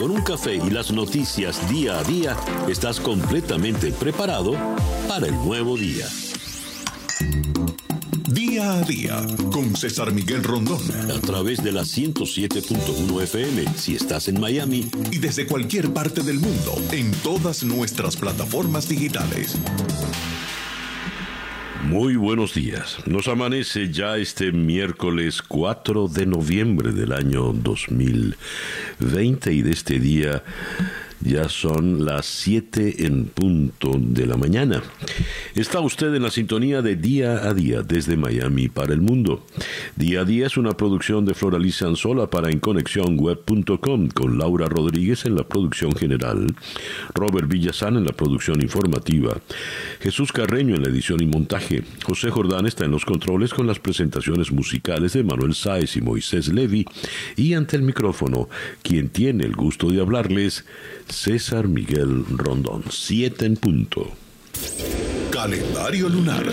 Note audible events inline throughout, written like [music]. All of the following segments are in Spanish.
con un café y las noticias día a día, estás completamente preparado para el nuevo día. Día a día con César Miguel Rondón. A través de la 107.1 FM si estás en Miami. Y desde cualquier parte del mundo en todas nuestras plataformas digitales. Muy buenos días. Nos amanece ya este miércoles 4 de noviembre del año 2020 y de este ya son las 7 en punto de la mañana. Está usted en la sintonía de Día a Día desde Miami para el mundo. Día a Día es una producción de Floraliza Anzola para EnConexionWeb.com con Laura Rodríguez en la producción general, Robert Villazán en la producción informativa, Jesús Carreño en la edición y montaje, José Jordán está en los controles con las presentaciones musicales de Manuel Sáez y Moisés Levy y ante el micrófono, quien tiene el gusto de hablarles, César Miguel Rondón, 7 en punto. Calendario lunar.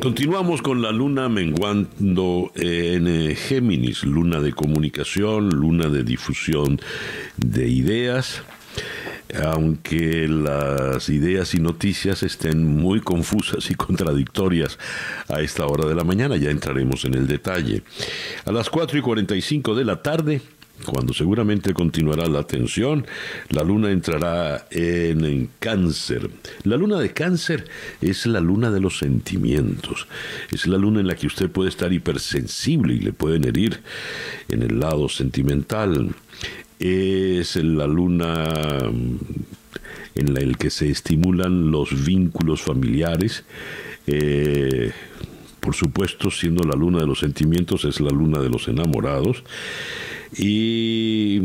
Continuamos con la luna menguando en eh, Géminis, luna de comunicación, luna de difusión de ideas aunque las ideas y noticias estén muy confusas y contradictorias a esta hora de la mañana, ya entraremos en el detalle. A las 4 y 45 de la tarde, cuando seguramente continuará la tensión, la luna entrará en, cáncer. La luna de cáncer es la luna de los sentimientos. Es la luna en la que usted puede estar hipersensible y le pueden herir en el lado sentimental. Es la luna en la que se estimulan los vínculos familiares. Eh, por supuesto, siendo la luna de los sentimientos, es la luna de los enamorados. Y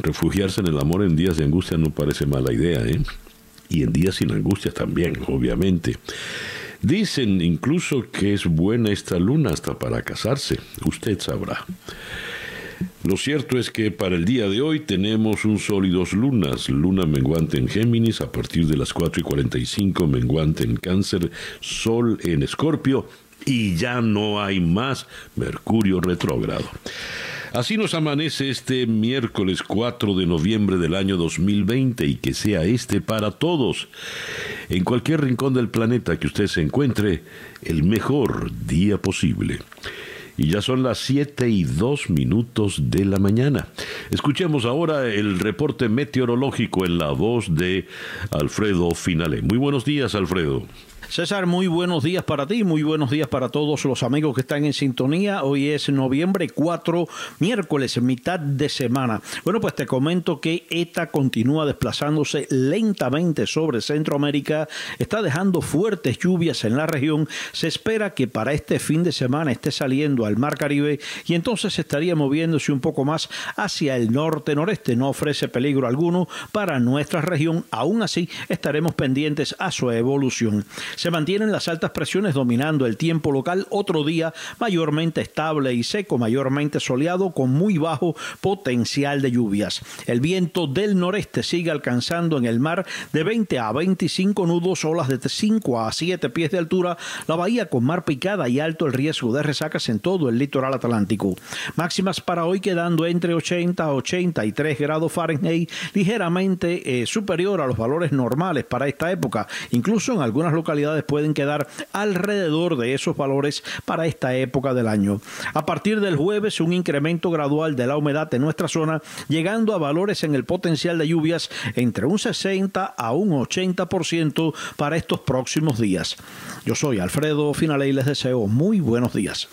refugiarse en el amor en días de angustia no parece mala idea, ¿eh? Y en días sin angustia también, obviamente. Dicen incluso que es buena esta luna hasta para casarse. Usted sabrá. Lo cierto es que para el día de hoy tenemos un sol y dos lunas. Luna menguante en Géminis a partir de las 4 y 45, menguante en Cáncer, Sol en Escorpio y ya no hay más Mercurio retrógrado. Así nos amanece este miércoles 4 de noviembre del año 2020 y que sea este para todos, en cualquier rincón del planeta que usted se encuentre, el mejor día posible. Y ya son las 7 y 2 minutos de la mañana. Escuchemos ahora el reporte meteorológico en la voz de Alfredo Finale. Muy buenos días, Alfredo. César, muy buenos días para ti, muy buenos días para todos los amigos que están en sintonía. Hoy es noviembre 4, miércoles, mitad de semana. Bueno, pues te comento que ETA continúa desplazándose lentamente sobre Centroamérica, está dejando fuertes lluvias en la región. Se espera que para este fin de semana esté saliendo al Mar Caribe y entonces estaría moviéndose un poco más hacia el norte-noreste. No ofrece peligro alguno para nuestra región. Aún así, estaremos pendientes a su evolución. Se mantienen las altas presiones dominando el tiempo local, otro día mayormente estable y seco, mayormente soleado con muy bajo potencial de lluvias. El viento del noreste sigue alcanzando en el mar de 20 a 25 nudos, olas de 5 a 7 pies de altura, la bahía con mar picada y alto el riesgo de resacas en todo el litoral atlántico. Máximas para hoy quedando entre 80 a 83 grados Fahrenheit, ligeramente eh, superior a los valores normales para esta época, incluso en algunas localidades pueden quedar alrededor de esos valores para esta época del año. A partir del jueves, un incremento gradual de la humedad en nuestra zona, llegando a valores en el potencial de lluvias entre un 60 a un 80% para estos próximos días. Yo soy Alfredo Finale y les deseo muy buenos días.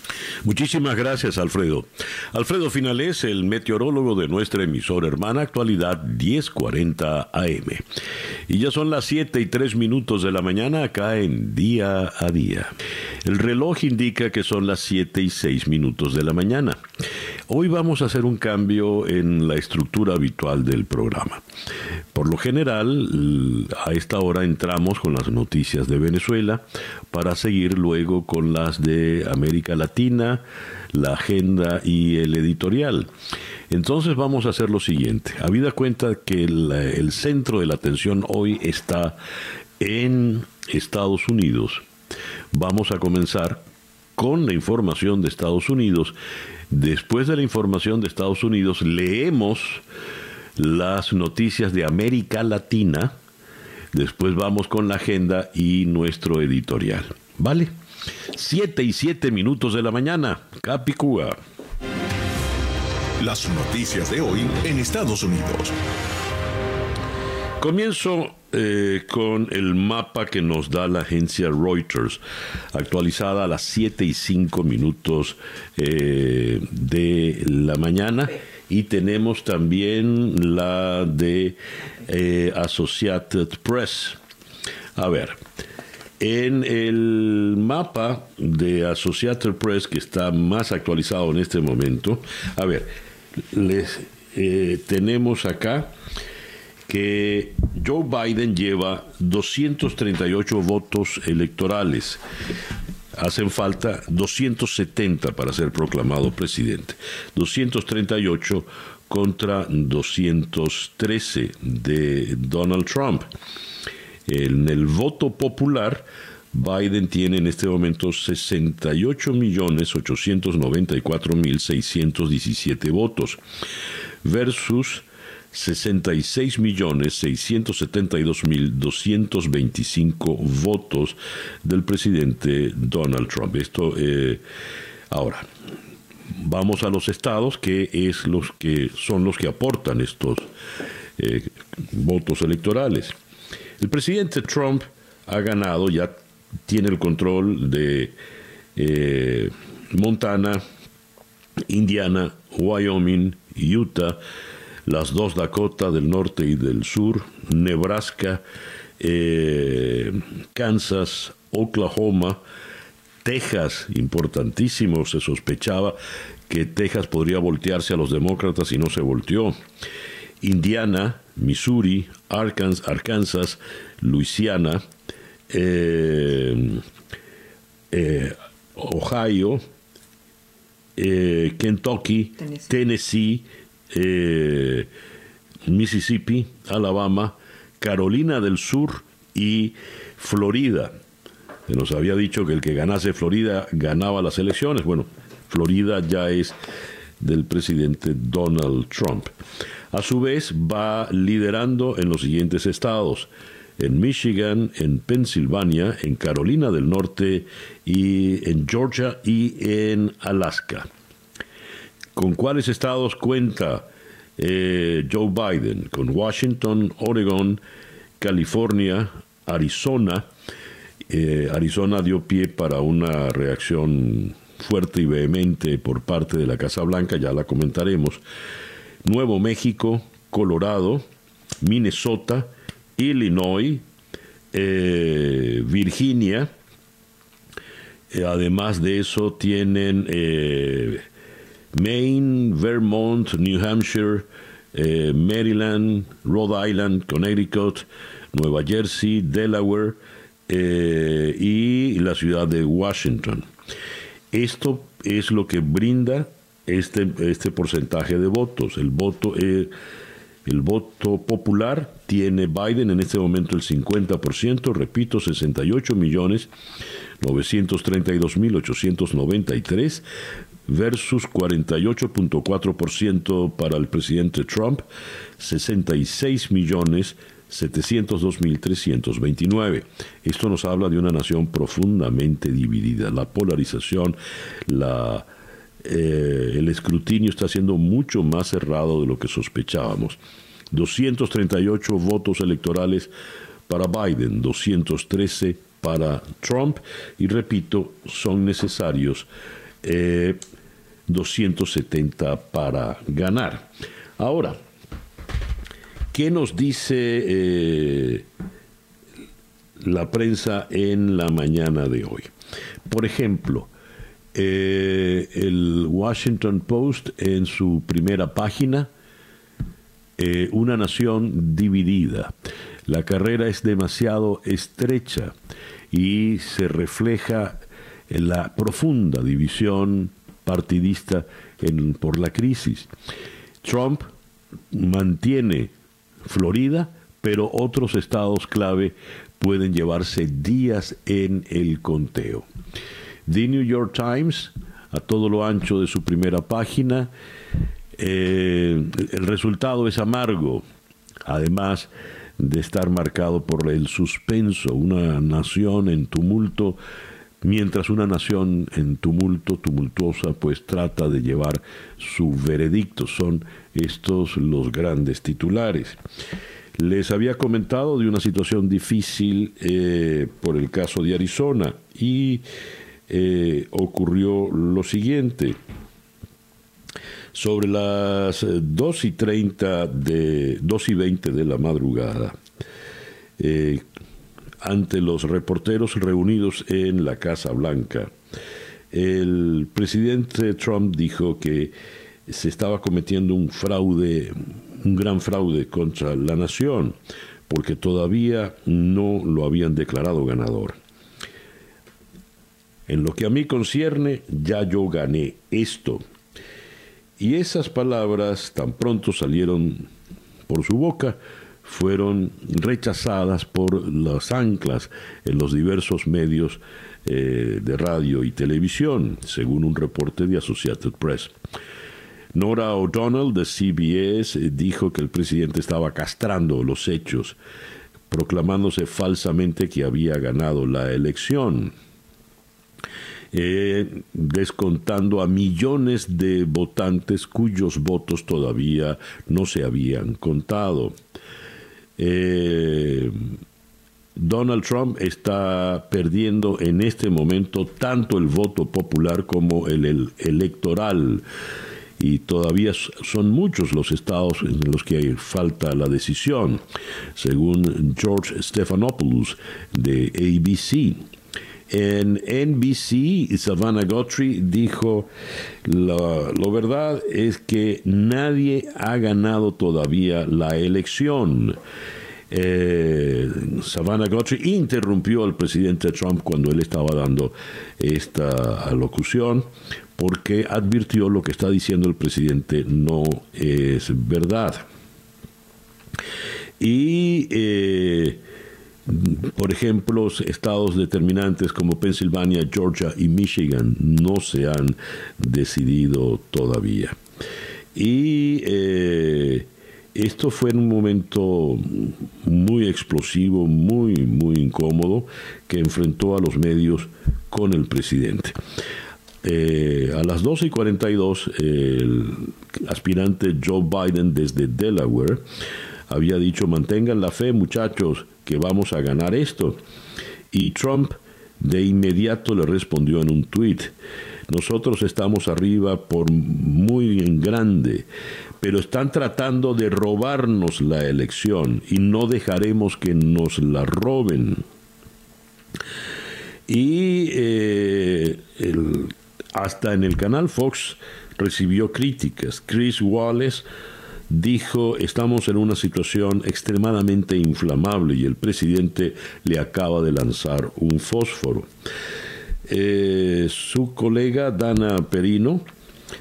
Muchísimas gracias, Alfredo. Alfredo Finales, el meteorólogo de nuestra emisora hermana Actualidad 1040 AM. Y ya son las 7 y 3 minutos de la mañana acá en día a día. El reloj indica que son las 7 y 6 minutos de la mañana. Hoy vamos a hacer un cambio en la estructura habitual del programa. Por lo general, a esta hora entramos con las noticias de Venezuela para seguir luego con las de América Latina, la agenda y el editorial. Entonces vamos a hacer lo siguiente. Habida cuenta que el, el centro de la atención hoy está en Estados Unidos, vamos a comenzar con la información de Estados Unidos. Después de la información de Estados Unidos, leemos las noticias de América Latina. Después vamos con la agenda y nuestro editorial. ¿Vale? Siete y siete minutos de la mañana. Capicúa. Las noticias de hoy en Estados Unidos. Comienzo eh, con el mapa que nos da la agencia Reuters, actualizada a las 7 y 5 minutos eh, de la mañana. Y tenemos también la de eh, Associated Press. A ver, en el mapa de Associated Press, que está más actualizado en este momento, a ver, les tenemos acá que Joe Biden lleva 238 votos electorales. Hacen falta 270 para ser proclamado presidente. 238 contra 213 de Donald Trump. En el voto popular, Biden tiene en este momento 68.894.617 votos versus 66.672.225 votos del presidente Donald Trump. Esto, eh, ahora, vamos a los estados, que es los que son los que aportan estos eh, votos electorales. El presidente Trump ha ganado, ya tiene el control de eh, Montana, Indiana, Wyoming, Utah, las dos Dakota del norte y del sur, Nebraska, eh, Kansas, Oklahoma, Texas, importantísimo, se sospechaba que Texas podría voltearse a los demócratas y no se volteó. Indiana, Missouri, Arkansas, Arkansas Luisiana, eh, eh, Ohio, Kentucky, Tennessee eh, Mississippi, Alabama, Carolina del Sur y Florida. Se nos había dicho que el que ganase Florida ganaba las elecciones. Bueno, Florida ya es del presidente Donald Trump. A su vez, va liderando en los siguientes estados. En Michigan, en Pensilvania, en Carolina del Norte y en Georgia y en Alaska. ¿Con cuáles estados cuenta eh, Joe Biden? Con Washington, Oregon, California, Arizona. Eh, Arizona dio pie para una reacción fuerte y vehemente por parte de la Casa Blanca, ya la comentaremos. Nuevo México, Colorado, Minnesota, Illinois, eh, Virginia. además de eso tienen Maine, Vermont, New Hampshire, eh, Maryland, Rhode Island, Connecticut, Nueva Jersey, Delaware eh, y la ciudad de Washington. Esto es lo que brinda este, este porcentaje de votos. El voto, eh, el voto popular tiene Biden en este momento el 50%, repito, 68 millones 932 mil 893 versus 48.4% para el presidente Trump, 66 millones 702.329. Esto nos habla de una nación profundamente dividida. La polarización, la, eh, el escrutinio está siendo mucho más cerrado de lo que sospechábamos. 238 votos electorales para Biden, 213 para Trump y repito, son necesarios eh, 270 para ganar. Ahora, ¿qué nos dice eh, la prensa en la mañana de hoy? Por ejemplo, eh, el Washington Post en su primera página, eh, una nación dividida. La carrera es demasiado estrecha y se refleja en la profunda división partidista en, por la crisis. Trump mantiene Florida, pero otros estados clave pueden llevarse días en el conteo. The New York Times, a todo lo ancho de su primera página. Eh, el resultado es amargo, además de estar marcado por el suspenso, una nación en tumulto, mientras una nación en tumulto, tumultuosa, pues trata de llevar su veredicto. Son estos los grandes titulares. Les había comentado de una situación difícil eh, por el caso de Arizona y eh, ocurrió lo siguiente. Sobre las 2 y 30 de 2 y 20 de la madrugada, eh, ante los reporteros reunidos en la Casa Blanca, el presidente Trump dijo que se estaba cometiendo un fraude, un gran fraude contra la nación, porque todavía no lo habían declarado ganador. En lo que a mí concierne, ya yo gané esto. Y esas palabras, tan pronto salieron por su boca, fueron rechazadas por las anclas en los diversos medios eh, de radio y televisión, según un reporte de Associated Press. Nora O'Donnell de CBS dijo que el presidente estaba castrando los hechos, proclamándose falsamente que había ganado la elección. Eh, descontando a millones de votantes cuyos votos todavía no se habían contado. Eh, Donald Trump está perdiendo en este momento tanto el voto popular como el, electoral y todavía son muchos los estados en los que falta la decisión, según George Stephanopoulos de ABC. En NBC, Savannah Guthrie dijo, lo, verdad es que nadie ha ganado todavía la elección. Eh, Savannah Guthrie interrumpió al presidente Trump cuando él estaba dando esta alocución porque advirtió lo que está diciendo el presidente no es verdad. Y eh, por ejemplo, estados determinantes como Pensilvania, Georgia y Michigan no se han decidido todavía. Y eh, esto fue en un momento muy explosivo, muy, muy incómodo, que enfrentó a los medios con el presidente. Eh, a las 12 y 42, el aspirante Joe Biden desde Delaware había dicho, mantengan la fe muchachos, que vamos a ganar esto. Y Trump de inmediato le respondió en un tuit, nosotros estamos arriba por muy en grande, pero están tratando de robarnos la elección y no dejaremos que nos la roben. Y eh, hasta en el canal Fox recibió críticas. Chris Wallace dijo, estamos en una situación extremadamente inflamable y el presidente le acaba de lanzar un fósforo. Eh, su colega Dana Perino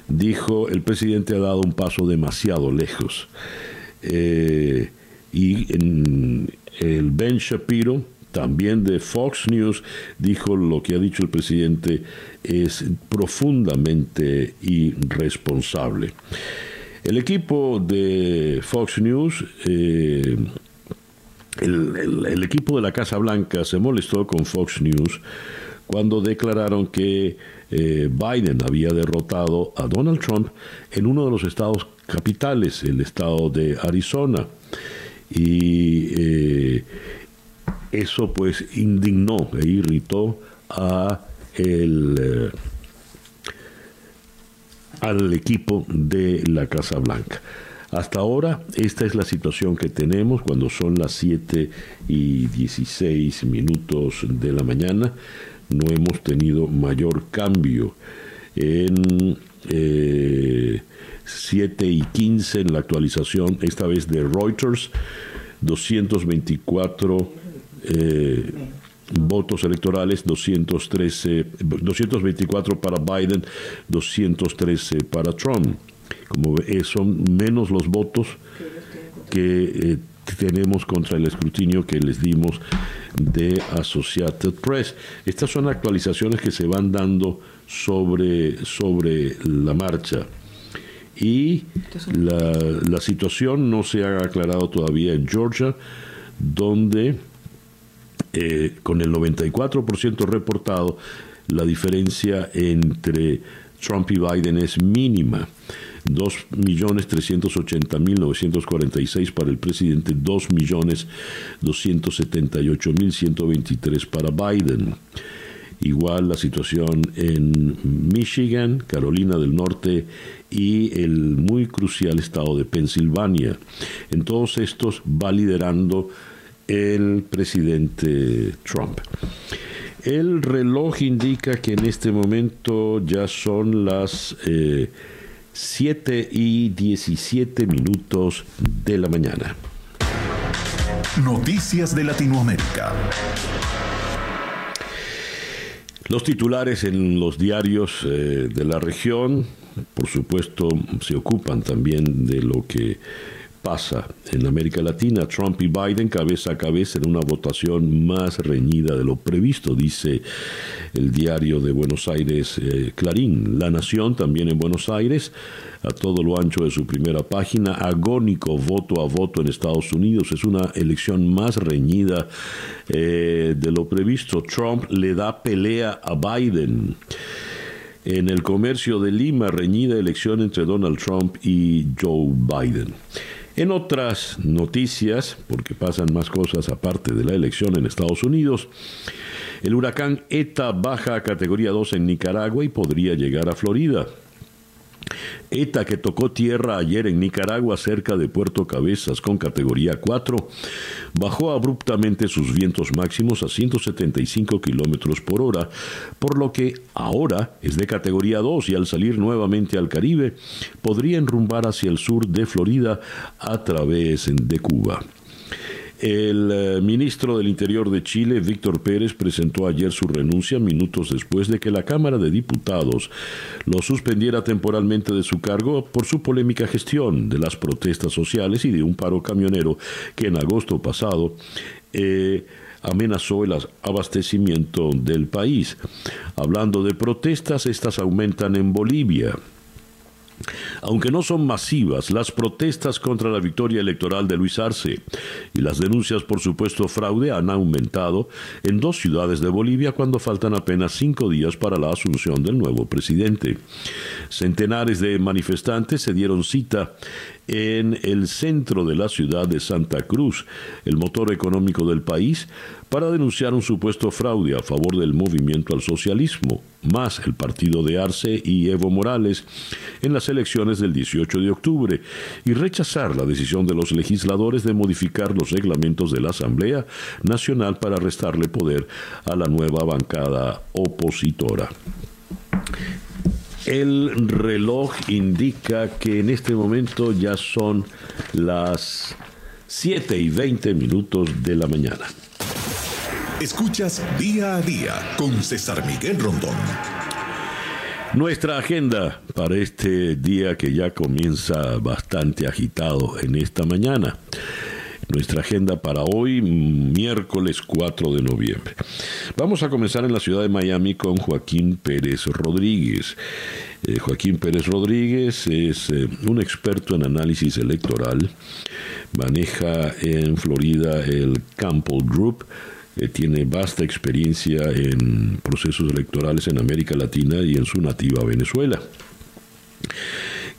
dijo, el presidente ha dado un paso demasiado lejos. Eh, y el Ben Shapiro, también de Fox News, dijo lo que ha dicho el presidente es profundamente irresponsable. El equipo de Fox News, eh, el, equipo de la Casa Blanca se molestó con Fox News cuando declararon que eh, Biden había derrotado a Donald Trump en uno de los estados capitales, el estado de Arizona. Y eh, eso pues indignó e irritó a el al equipo de la Casa Blanca. Hasta ahora, esta es la situación que tenemos cuando son las 7 y 16 minutos de la mañana. No hemos tenido mayor cambio. En 7 eh, y 15 en la actualización, esta vez de Reuters, 224 eh, votos electorales, 213, 224 para Biden, 213 para Trump. Como son menos los votos que eh, tenemos contra el escrutinio que les dimos de Associated Press. Estas son actualizaciones que se van dando sobre, sobre la marcha. Y la, la situación no se ha aclarado todavía en Georgia, donde eh, con el 94% reportado, la diferencia entre Trump y Biden es mínima. 2.380.946 para el presidente, 2.278.123 para Biden. Igual la situación en Michigan, Carolina del Norte y el muy crucial estado de Pensilvania. En todos estos va liderando el presidente Trump. El reloj indica que en este momento ya son las 7 eh, y 17 minutos de la mañana. Noticias de Latinoamérica. Los titulares en los diarios eh, de la región, por supuesto, se ocupan también de lo que pasa en América Latina. Trump y Biden cabeza a cabeza en una votación más reñida de lo previsto, dice el diario de Buenos Aires eh, Clarín. La Nación también en Buenos Aires, a todo lo ancho de su primera página, agónico voto a voto en Estados Unidos. Es una elección más reñida eh, de lo previsto. Trump le da pelea a Biden. En el comercio de Lima, reñida elección entre Donald Trump y Joe Biden. En otras noticias, porque pasan más cosas aparte de la elección en Estados Unidos, el huracán ETA baja a categoría 2 en Nicaragua y podría llegar a Florida. ETA, que tocó tierra ayer en Nicaragua cerca de Puerto Cabezas con categoría 4, bajó abruptamente sus vientos máximos a 175 kilómetros por hora, por lo que ahora es de categoría 2 y al salir nuevamente al Caribe podría enrumbar hacia el sur de Florida a través de Cuba. El eh, ministro del Interior de Chile, Víctor Pérez, presentó ayer su renuncia minutos después de que la Cámara de Diputados lo suspendiera temporalmente de su cargo por su polémica gestión de las protestas sociales y de un paro camionero que en agosto pasado eh, amenazó el abastecimiento del país. Hablando de protestas, estas aumentan en Bolivia. Aunque no son masivas, las protestas contra la victoria electoral de Luis Arce y las denuncias por supuesto fraude han aumentado en dos ciudades de Bolivia cuando faltan apenas cinco días para la asunción del nuevo presidente. Centenares de manifestantes se dieron cita en el centro de la ciudad de Santa Cruz, el motor económico del país, para denunciar un supuesto fraude a favor del movimiento al socialismo, más el partido de Arce y Evo Morales en las elecciones del 18 de octubre, y rechazar la decisión de los legisladores de modificar los reglamentos de la Asamblea Nacional para restarle poder a la nueva bancada opositora. El reloj indica que en este momento ya son las 7 y 20 minutos de la mañana. Escuchas día a día con César Miguel Rondón. Nuestra agenda para este día que ya comienza bastante agitado en esta mañana. Nuestra agenda para hoy, miércoles 4 de noviembre. Vamos a comenzar en la ciudad de Miami con Joaquín Pérez Rodríguez. Eh, Joaquín Pérez Rodríguez es eh, un experto en análisis electoral, maneja en Florida el Campbell Group, eh, tiene vasta experiencia en procesos electorales en América Latina y en su nativa Venezuela.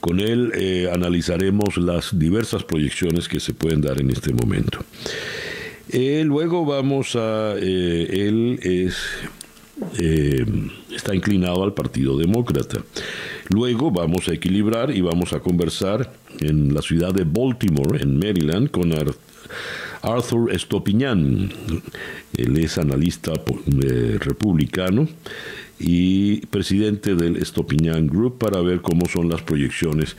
Con él eh, analizaremos las diversas proyecciones que se pueden dar en este momento. Eh, luego vamos a... él es está inclinado al Partido Demócrata. Luego vamos a equilibrar y vamos a conversar en la ciudad de Baltimore, en Maryland, con Arthur Estopiñán. Él es analista eh, republicano y presidente del Estopiñán Group para ver cómo son las proyecciones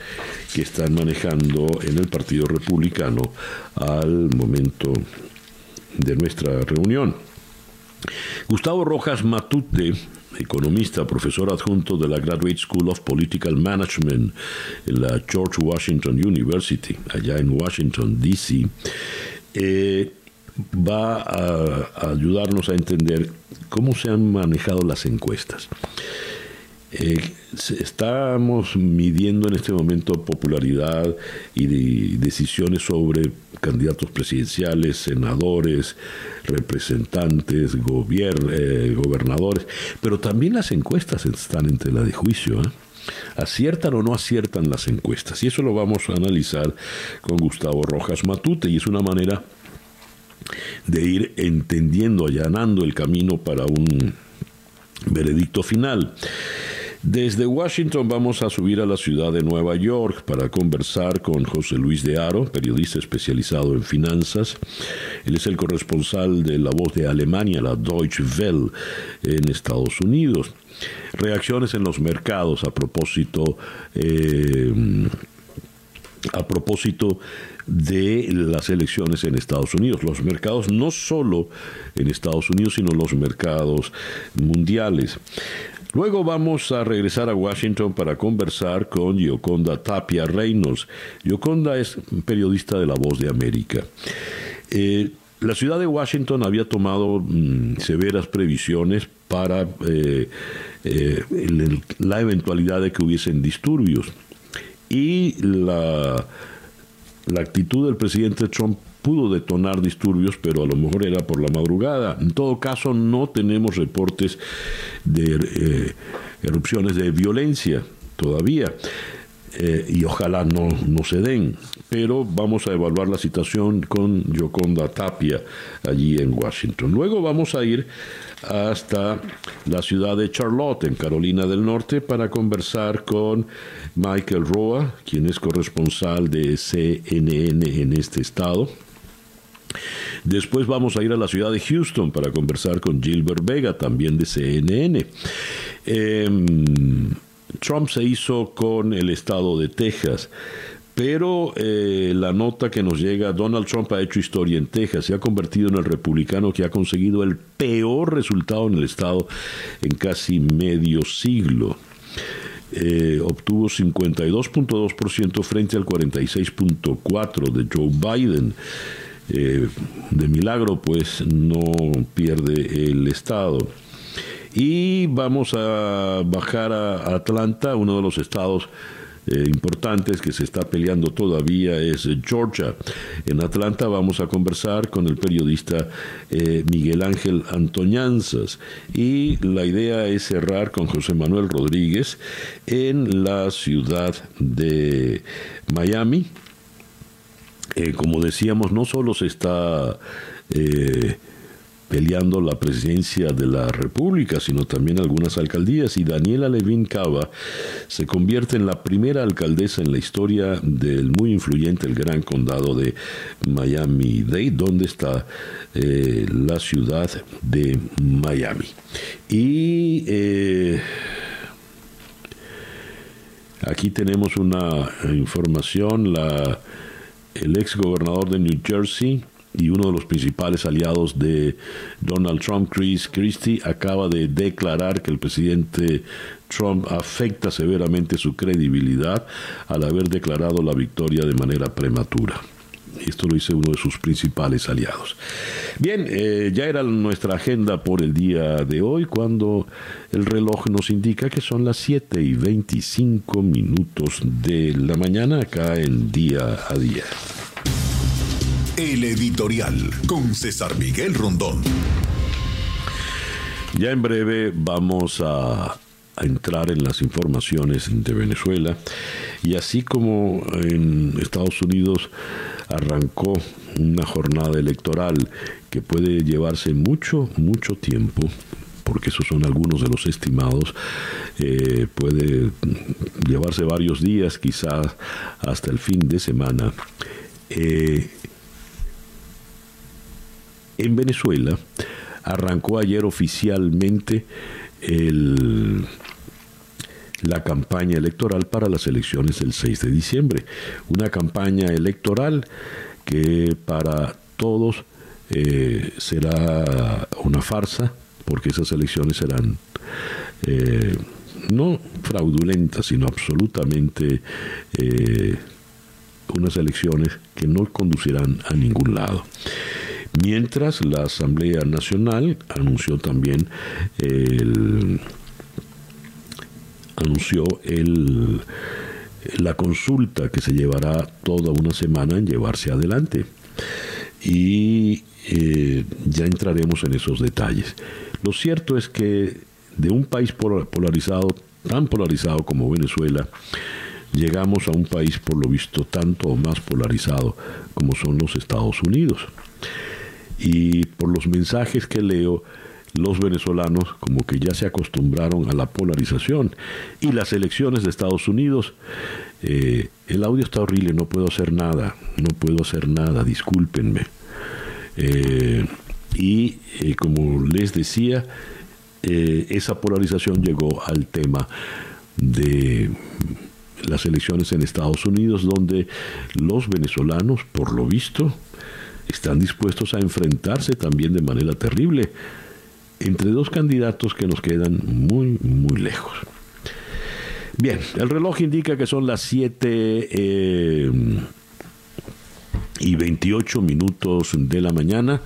que están manejando en el Partido Republicano al momento de nuestra reunión. Gustavo Rojas Matute, economista, profesor adjunto de la Graduate School of Political Management en la George Washington University, allá en Washington, D.C., eh, va a, ayudarnos a entender cómo se han manejado las encuestas. Eh, estamos midiendo en este momento popularidad y decisiones sobre candidatos presidenciales, senadores, representantes, eh, gobernadores, pero también las encuestas están en tela de juicio. ¿eh? aciertan o no aciertan las encuestas. Y eso lo vamos a analizar con Gustavo Rojas Matute y es una manera de ir entendiendo, allanando el camino para un veredicto final. Desde Washington vamos a subir a la ciudad de Nueva York para conversar con José Luis de Aro, periodista especializado en finanzas. Él es el corresponsal de La Voz de Alemania, la Deutsche Welle, en Estados Unidos. Reacciones en los mercados a propósito, eh, a propósito de las elecciones en Estados Unidos. Los mercados no solo en Estados Unidos, sino los mercados mundiales. Luego vamos a regresar a Washington para conversar con Yoconda Tapia Reynolds. Yoconda es periodista de La Voz de América. Eh, la ciudad de Washington había tomado mm, severas previsiones para eh, eh, la eventualidad de que hubiesen disturbios. Y la, la actitud del presidente Trump pudo detonar disturbios, pero a lo mejor era por la madrugada. En todo caso, no tenemos reportes de eh, erupciones de violencia todavía. Eh, y ojalá no, no se den. Pero vamos a evaluar la situación con Yoconda Tapia allí en Washington. Luego vamos a ir hasta la ciudad de Charlotte, en Carolina del Norte, para conversar con Michael Roa, quien es corresponsal de CNN en este estado. Después vamos a ir a la ciudad de Houston para conversar con Gilbert Vega, también de CNN. Em, Trump se hizo con el estado de Texas. Pero eh, la nota que nos llega, Donald Trump ha hecho historia en Texas, se ha convertido en el republicano que ha conseguido el peor resultado en el estado en casi medio siglo. Eh, obtuvo 52.2% frente al 46.4% de Joe Biden. Eh, de milagro pues no pierde el estado. Y vamos a bajar a Atlanta, uno de los estados eh, importantes que se está peleando todavía es Georgia. En Atlanta vamos a conversar con el periodista eh, Miguel Ángel Antoñanzas y la idea es cerrar con José Manuel Rodríguez en la ciudad de Miami eh, como decíamos, no solo se está peleando la presidencia de la República, sino también algunas alcaldías. Y Daniela Levin Cava se convierte en la primera alcaldesa en la historia del muy influyente, el gran condado de Miami-Dade, donde está eh, la ciudad de Miami. Y aquí tenemos una información, la el ex gobernador de New Jersey y uno de los principales aliados de Donald Trump, Chris Christie, acaba de declarar que el presidente Trump afecta severamente su credibilidad al haber declarado la victoria de manera prematura. Esto lo dice uno de sus principales aliados. Bien, eh, ya era nuestra agenda por el día de hoy cuando el reloj nos indica que son las 7 y 25 minutos de la mañana acá en día a día. El editorial con César Miguel Rondón. Ya en breve vamos a entrar en las informaciones de Venezuela y así como en Estados Unidos arrancó una jornada electoral que puede llevarse mucho, mucho tiempo, porque esos son algunos de los estimados, eh, puede llevarse varios días, quizás hasta el fin de semana. Eh, en Venezuela arrancó ayer oficialmente el la campaña electoral para las elecciones del 6 de diciembre. Una campaña electoral que para todos eh, será una farsa, porque esas elecciones serán eh, no fraudulentas, sino absolutamente eh, unas elecciones que no conducirán a ningún lado. Mientras la Asamblea Nacional anunció también el anunció el, la consulta que se llevará toda una semana en llevarse adelante. Y eh, ya entraremos en esos detalles. Lo cierto es que de un país polarizado, tan polarizado como Venezuela, llegamos a un país por lo visto tanto o más polarizado como son los Estados Unidos. Y por los mensajes que leo, los venezolanos como que ya se acostumbraron a la polarización y las elecciones de Estados Unidos. Eh, el audio está horrible, no puedo hacer nada, no puedo hacer nada, discúlpenme. Eh, y eh, como les decía, esa polarización llegó al tema de las elecciones en Estados Unidos, donde los venezolanos, por lo visto, están dispuestos a enfrentarse también de manera terrible entre dos candidatos que nos quedan muy, muy lejos. Bien, el reloj indica que son las 7 eh, y 28 minutos de la mañana.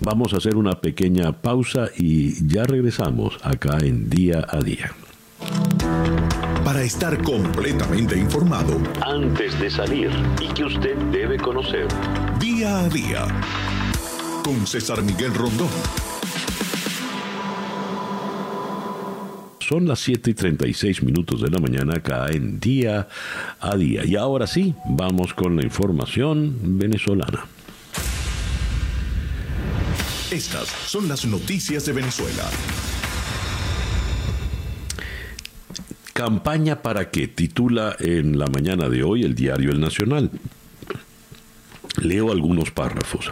Vamos a hacer una pequeña pausa y ya regresamos acá en Día a Día. Para estar completamente informado, antes de salir y que usted debe conocer. Día a Día con César Miguel Rondón. Son las 7 y 36 minutos de la mañana acá en día a día. Y ahora sí, vamos con la información venezolana. Estas son las noticias de Venezuela. Campaña para qué titula en la mañana de hoy el diario El Nacional. Leo algunos párrafos.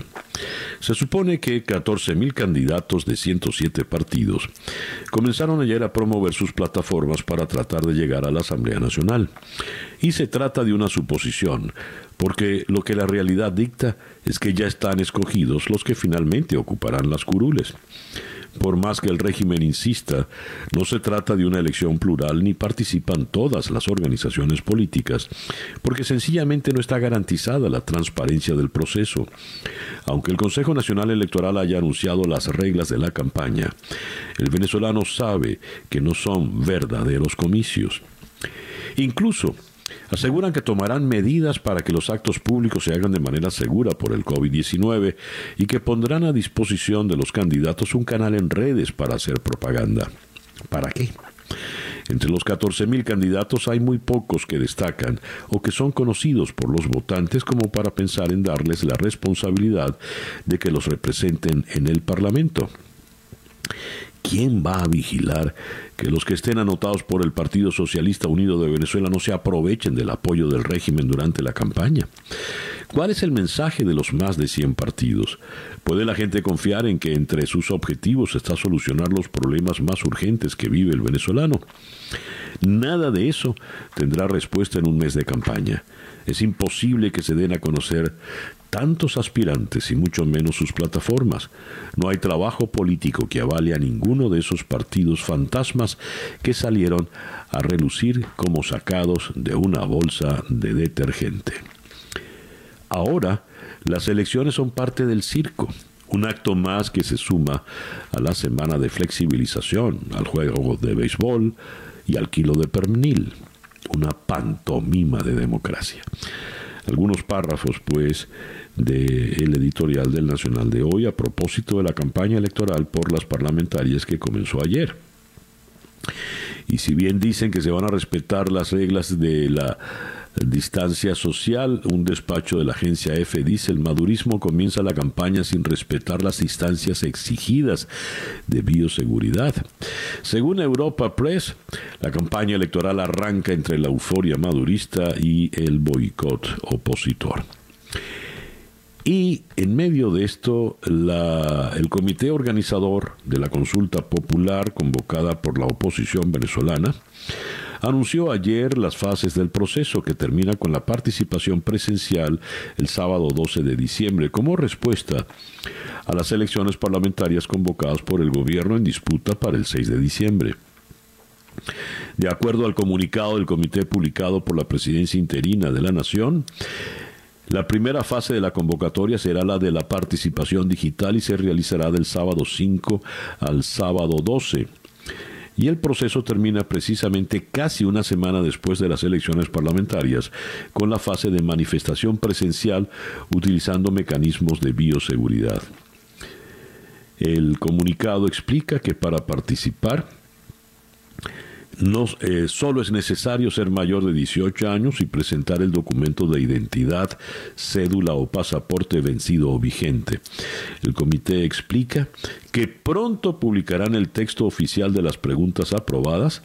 Se supone que 14.000 candidatos de 107 partidos comenzaron ayer a promover sus plataformas para tratar de llegar a la Asamblea Nacional. Y se trata de una suposición, porque lo que la realidad dicta es que ya están escogidos los que finalmente ocuparán las curules. Por más que el régimen insista, no se trata de una elección plural ni participan todas las organizaciones políticas, porque sencillamente no está garantizada la transparencia del proceso. Aunque el Consejo Nacional Electoral haya anunciado las reglas de la campaña, el venezolano sabe que no son verdaderos comicios. Incluso Aseguran que tomarán medidas para que los actos públicos se hagan de manera segura por el COVID-19 y que pondrán a disposición de los candidatos un canal en redes para hacer propaganda. ¿Para qué? Entre los 14.000 candidatos hay muy pocos que destacan o que son conocidos por los votantes como para pensar en darles la responsabilidad de que los representen en el Parlamento. ¿quién va a vigilar que los que estén anotados por el Partido Socialista Unido de Venezuela no se aprovechen del apoyo del régimen durante la campaña? ¿Cuál es el mensaje de los más de 100 partidos? ¿Puede la gente confiar en que entre sus objetivos está solucionar los problemas más urgentes que vive el venezolano? Nada de eso tendrá respuesta en un mes de campaña. Es imposible que se den a conocer tantos aspirantes y mucho menos sus plataformas. No hay trabajo político que avale a ninguno de esos partidos fantasmas que salieron a relucir como sacados de una bolsa de detergente. Ahora, las elecciones son parte del circo, un acto más que se suma a la semana de flexibilización, al juego de béisbol y al kilo de pernil, una pantomima de democracia. Algunos párrafos, pues, del editorial del Nacional de hoy a propósito de la campaña electoral por las parlamentarias que comenzó ayer. Y si bien dicen que se van a respetar las reglas de la distancia social, un despacho de la agencia F dice el madurismo comienza la campaña sin respetar las distancias exigidas de bioseguridad. Según Europa Press, la campaña electoral arranca entre la euforia madurista y el boicot opositor. Y en medio de esto, el comité organizador de la consulta popular convocada por la oposición venezolana anunció ayer las fases del proceso que termina con la participación presencial el sábado 12 de diciembre como respuesta a las elecciones parlamentarias convocadas por el gobierno en disputa para el 6 de diciembre. De acuerdo al comunicado del comité publicado por la presidencia interina de la Nación, la primera fase de la convocatoria será la de la participación digital y se realizará del sábado 5 al sábado 12. Y el proceso termina precisamente casi una semana después de las elecciones parlamentarias, con la fase de manifestación presencial utilizando mecanismos de bioseguridad. El comunicado explica que para participar no, eh, solo es necesario ser mayor de 18 años y presentar el documento de identidad, cédula o pasaporte vencido o vigente. El comité explica que pronto publicarán el texto oficial de las preguntas aprobadas.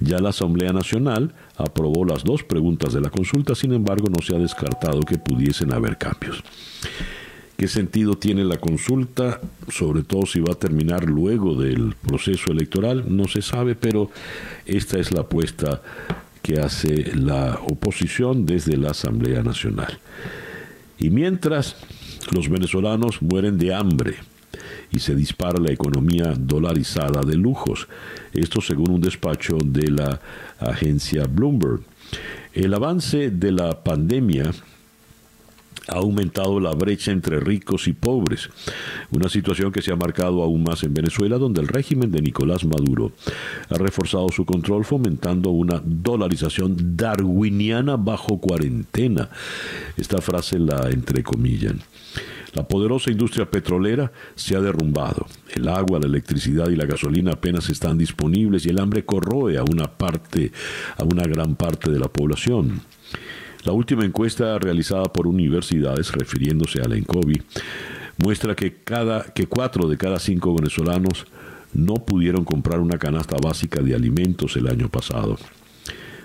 Ya la Asamblea Nacional aprobó las dos preguntas de la consulta, sin embargo no se ha descartado que pudiesen haber cambios. ¿Qué sentido tiene la consulta? Sobre todo si va a terminar luego del proceso electoral, no se sabe, pero esta es la apuesta que hace la oposición desde la Asamblea Nacional. Y mientras los venezolanos mueren de hambre y se dispara la economía dolarizada de lujos, esto según un despacho de la agencia Bloomberg. El avance de la pandemia ha aumentado la brecha entre ricos y pobres, una situación que se ha marcado aún más en Venezuela, donde el régimen de Nicolás Maduro ha reforzado su control fomentando una dolarización darwiniana bajo cuarentena. Esta frase la entrecomillan. La poderosa industria petrolera se ha derrumbado. El agua, la electricidad y la gasolina apenas están disponibles y el hambre corroe a una parte, a una gran parte de la población. La última encuesta realizada por universidades, refiriéndose a la ENCOVI, muestra que, cada, que cuatro de cada cinco venezolanos no pudieron comprar una canasta básica de alimentos el año pasado.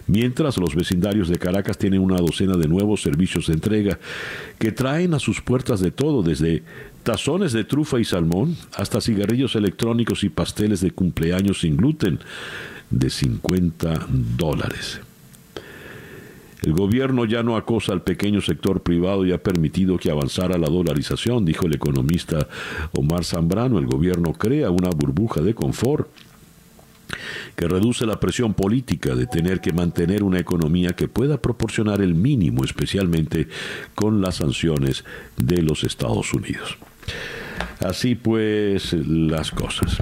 Mientras los vecindarios de Caracas tienen una docena de nuevos servicios de entrega que traen a sus puertas de todo, desde tazones de trufa y salmón hasta cigarrillos electrónicos y pasteles de cumpleaños sin gluten de 50 dólares. El gobierno ya no acosa al pequeño sector privado y ha permitido que avanzara la dolarización, dijo el economista Omar Zambrano. El gobierno crea una burbuja de confort que reduce la presión política de tener que mantener una economía que pueda proporcionar el mínimo, especialmente con las sanciones de los Estados Unidos. Así pues las cosas.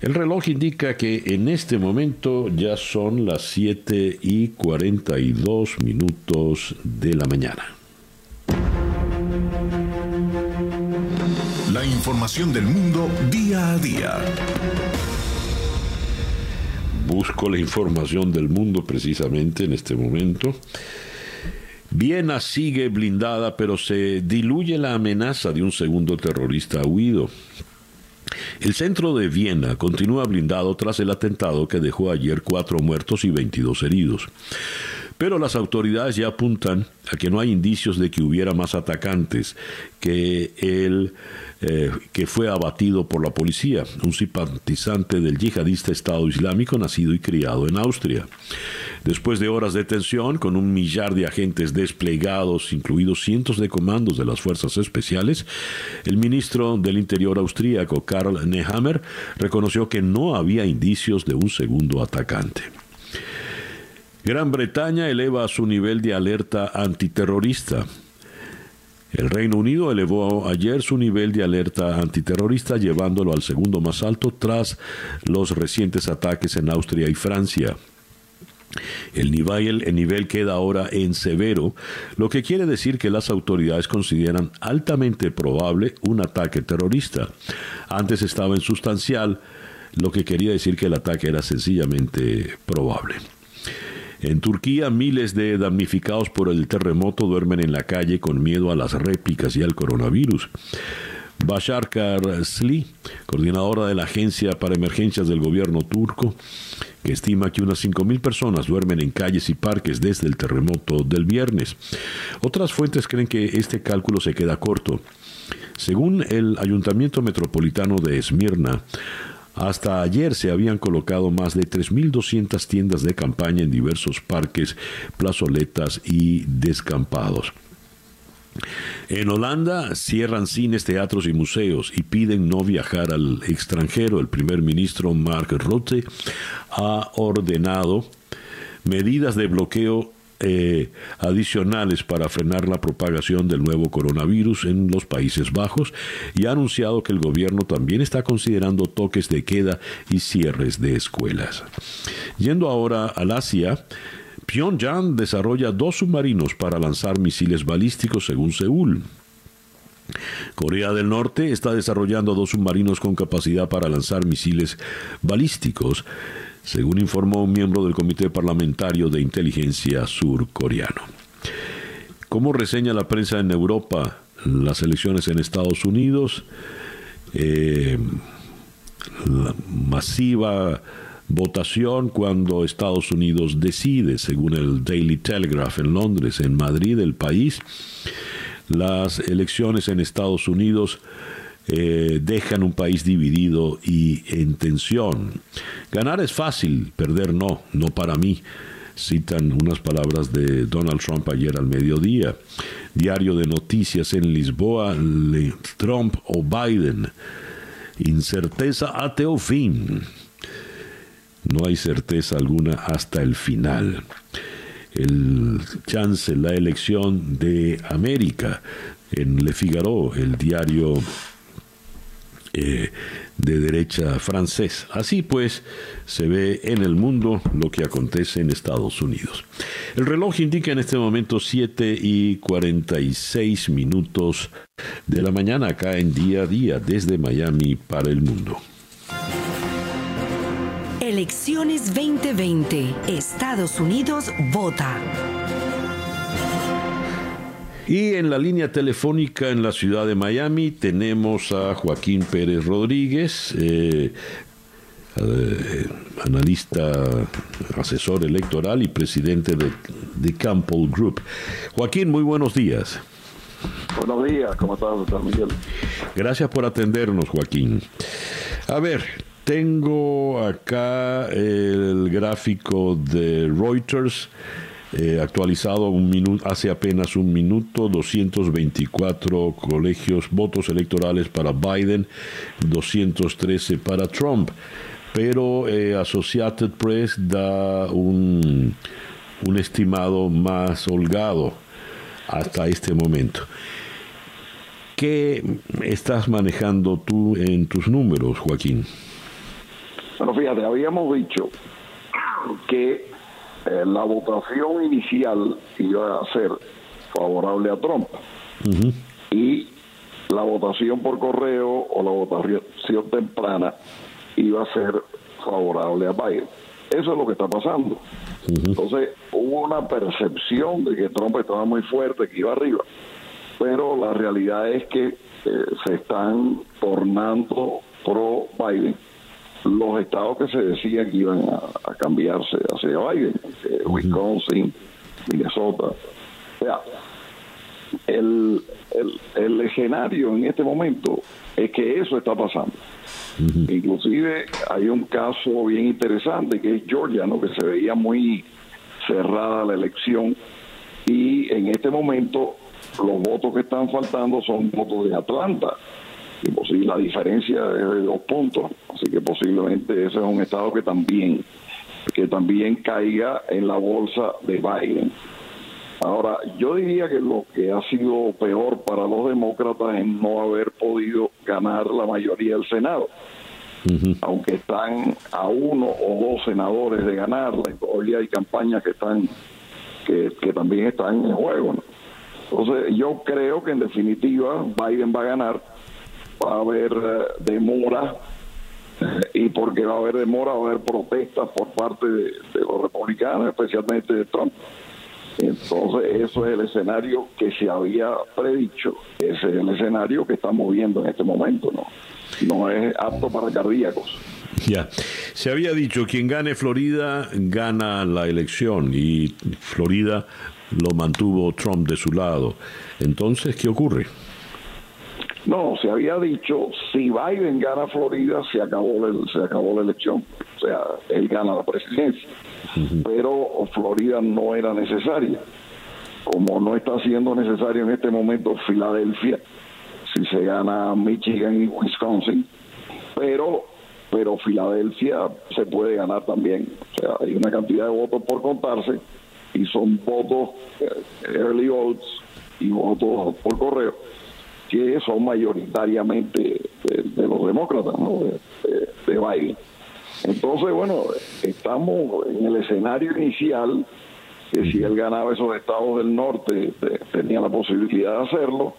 El reloj indica que en este momento ya son las 7 y 42 minutos de la mañana. La información del mundo día a día. Busco la información del mundo precisamente en este momento. Viena sigue blindada, pero se diluye la amenaza de un segundo terrorista huido. El centro de Viena continúa blindado tras el atentado que dejó ayer cuatro muertos y 22 heridos. Pero las autoridades ya apuntan a que no hay indicios de que hubiera más atacantes que el eh, que fue abatido por la policía, un simpatizante del yihadista Estado Islámico nacido y criado en Austria. Después de horas de tensión, con un millar de agentes desplegados, incluidos cientos de comandos de las fuerzas especiales, el ministro del Interior austríaco Karl Nehammer reconoció que no había indicios de un segundo atacante. Gran Bretaña eleva su nivel de alerta antiterrorista. El Reino Unido elevó ayer su nivel de alerta antiterrorista llevándolo al segundo más alto tras los recientes ataques en Austria y Francia. El nivel, el nivel, queda ahora en severo, lo que quiere decir que las autoridades consideran altamente probable un ataque terrorista. Antes estaba en sustancial, lo que quería decir que el ataque era sencillamente probable. En Turquía, miles de damnificados por el terremoto duermen en la calle con miedo a las réplicas y al coronavirus. Bashar Karsli, coordinadora de la Agencia para Emergencias del gobierno turco, que estima que unas 5.000 personas duermen en calles y parques desde el terremoto del viernes. Otras fuentes creen que este cálculo se queda corto. Según el Ayuntamiento Metropolitano de Esmirna, hasta ayer se habían colocado más de 3.200 tiendas de campaña en diversos parques, plazoletas y descampados. En Holanda cierran cines, teatros y museos y piden no viajar al extranjero. El primer ministro Mark Rutte ha ordenado medidas de bloqueo eh, adicionales para frenar la propagación del nuevo coronavirus en los Países Bajos y ha anunciado que el gobierno también está considerando toques de queda y cierres de escuelas. Yendo ahora al Asia, Pyongyang desarrolla dos submarinos para lanzar misiles balísticos según Seúl. Corea del Norte está desarrollando dos submarinos con capacidad para lanzar misiles balísticos, según informó un miembro del Comité Parlamentario de Inteligencia surcoreano. Como reseña la prensa en Europa las elecciones en Estados Unidos? Eh, la masiva votación cuando Estados Unidos decide, según el Daily Telegraph en Londres, en Madrid, el país, las elecciones en Estados Unidos eh, dejan un país dividido y en tensión. Ganar es fácil, perder no, no para mí. Citan unas palabras de Donald Trump ayer al mediodía. Diario de noticias en Lisboa, Trump o Biden. Incerteza ateo fin. No hay certeza alguna hasta el final. El chance, la elección de América en Le Figaro, el diario eh, de derecha francés. Así pues, se ve en el mundo lo que acontece en Estados Unidos. El reloj indica en este momento 7 y 46 minutos de la mañana acá en día a día desde Miami para el mundo. Elecciones 2020. Estados Unidos vota. Y en la línea telefónica en la ciudad de Miami tenemos a Joaquín Pérez Rodríguez, eh, eh, analista, asesor electoral y presidente de, de Campbell Group. Joaquín, muy buenos días. Buenos días, ¿cómo estás, doctor Miguel? Gracias por atendernos, Joaquín. A ver, tengo acá el gráfico de Reuters. Eh, actualizado un hace apenas un minuto, 224 colegios, votos electorales para Biden, 213 para Trump. Pero eh, Associated Press da un, un estimado más holgado hasta este momento. ¿Qué estás manejando tú en tus números, Joaquín? Bueno, fíjate, habíamos dicho que eh, la votación inicial iba a ser favorable a Trump. Y la votación por correo o la votación temprana iba a ser favorable a Biden. Eso es lo que está pasando. Entonces hubo una percepción de que Trump estaba muy fuerte, que iba arriba, pero la realidad es que eh, se están tornando pro Biden los estados que se decían que iban a, cambiarse hacia Biden, eh, Wisconsin, Minnesota. O sea, el, el, escenario en este momento es que eso está pasando. Inclusive hay un caso bien interesante que es Georgia, ¿no? que se veía muy cerrada la elección y en este momento los votos que están faltando son votos de Atlanta y la diferencia es de dos puntos, así que posiblemente ese es un estado que también que también caiga en la bolsa de Biden. Ahora, yo diría que lo que ha sido peor para los demócratas es no haber podido ganar la mayoría del Senado. Aunque están a uno o dos senadores de ganarla, todavía hay campañas que están que, que también están en juego. Entonces, yo creo que en definitiva Biden va a ganar va a haber eh, demora eh, y porque va a haber demora va a haber protestas por parte de, los republicanos, especialmente de Trump. Entonces, eso es el escenario que se había predicho, ese es el escenario que estamos viendo en este momento, ¿no? No es apto para cardíacos. Ya, se había dicho, quien gane Florida gana la elección y Florida lo mantuvo Trump de su lado. Entonces, ¿qué ocurre? No, se había dicho, si Biden gana Florida, se acabó, se acabó la elección. O sea, él gana la presidencia. Pero Florida no era necesaria. como no está siendo necesario en este momento Filadelfia, si se gana Michigan y Wisconsin, pero pero Filadelfia se puede ganar también. O sea, hay una cantidad de votos por contarse y son votos eh, early votes y votos por correo que son mayoritariamente de, los demócratas, ¿no? de, de Biden. Entonces, bueno, estamos en el escenario inicial que si él ganaba esos estados del norte tenía la posibilidad de hacerlo,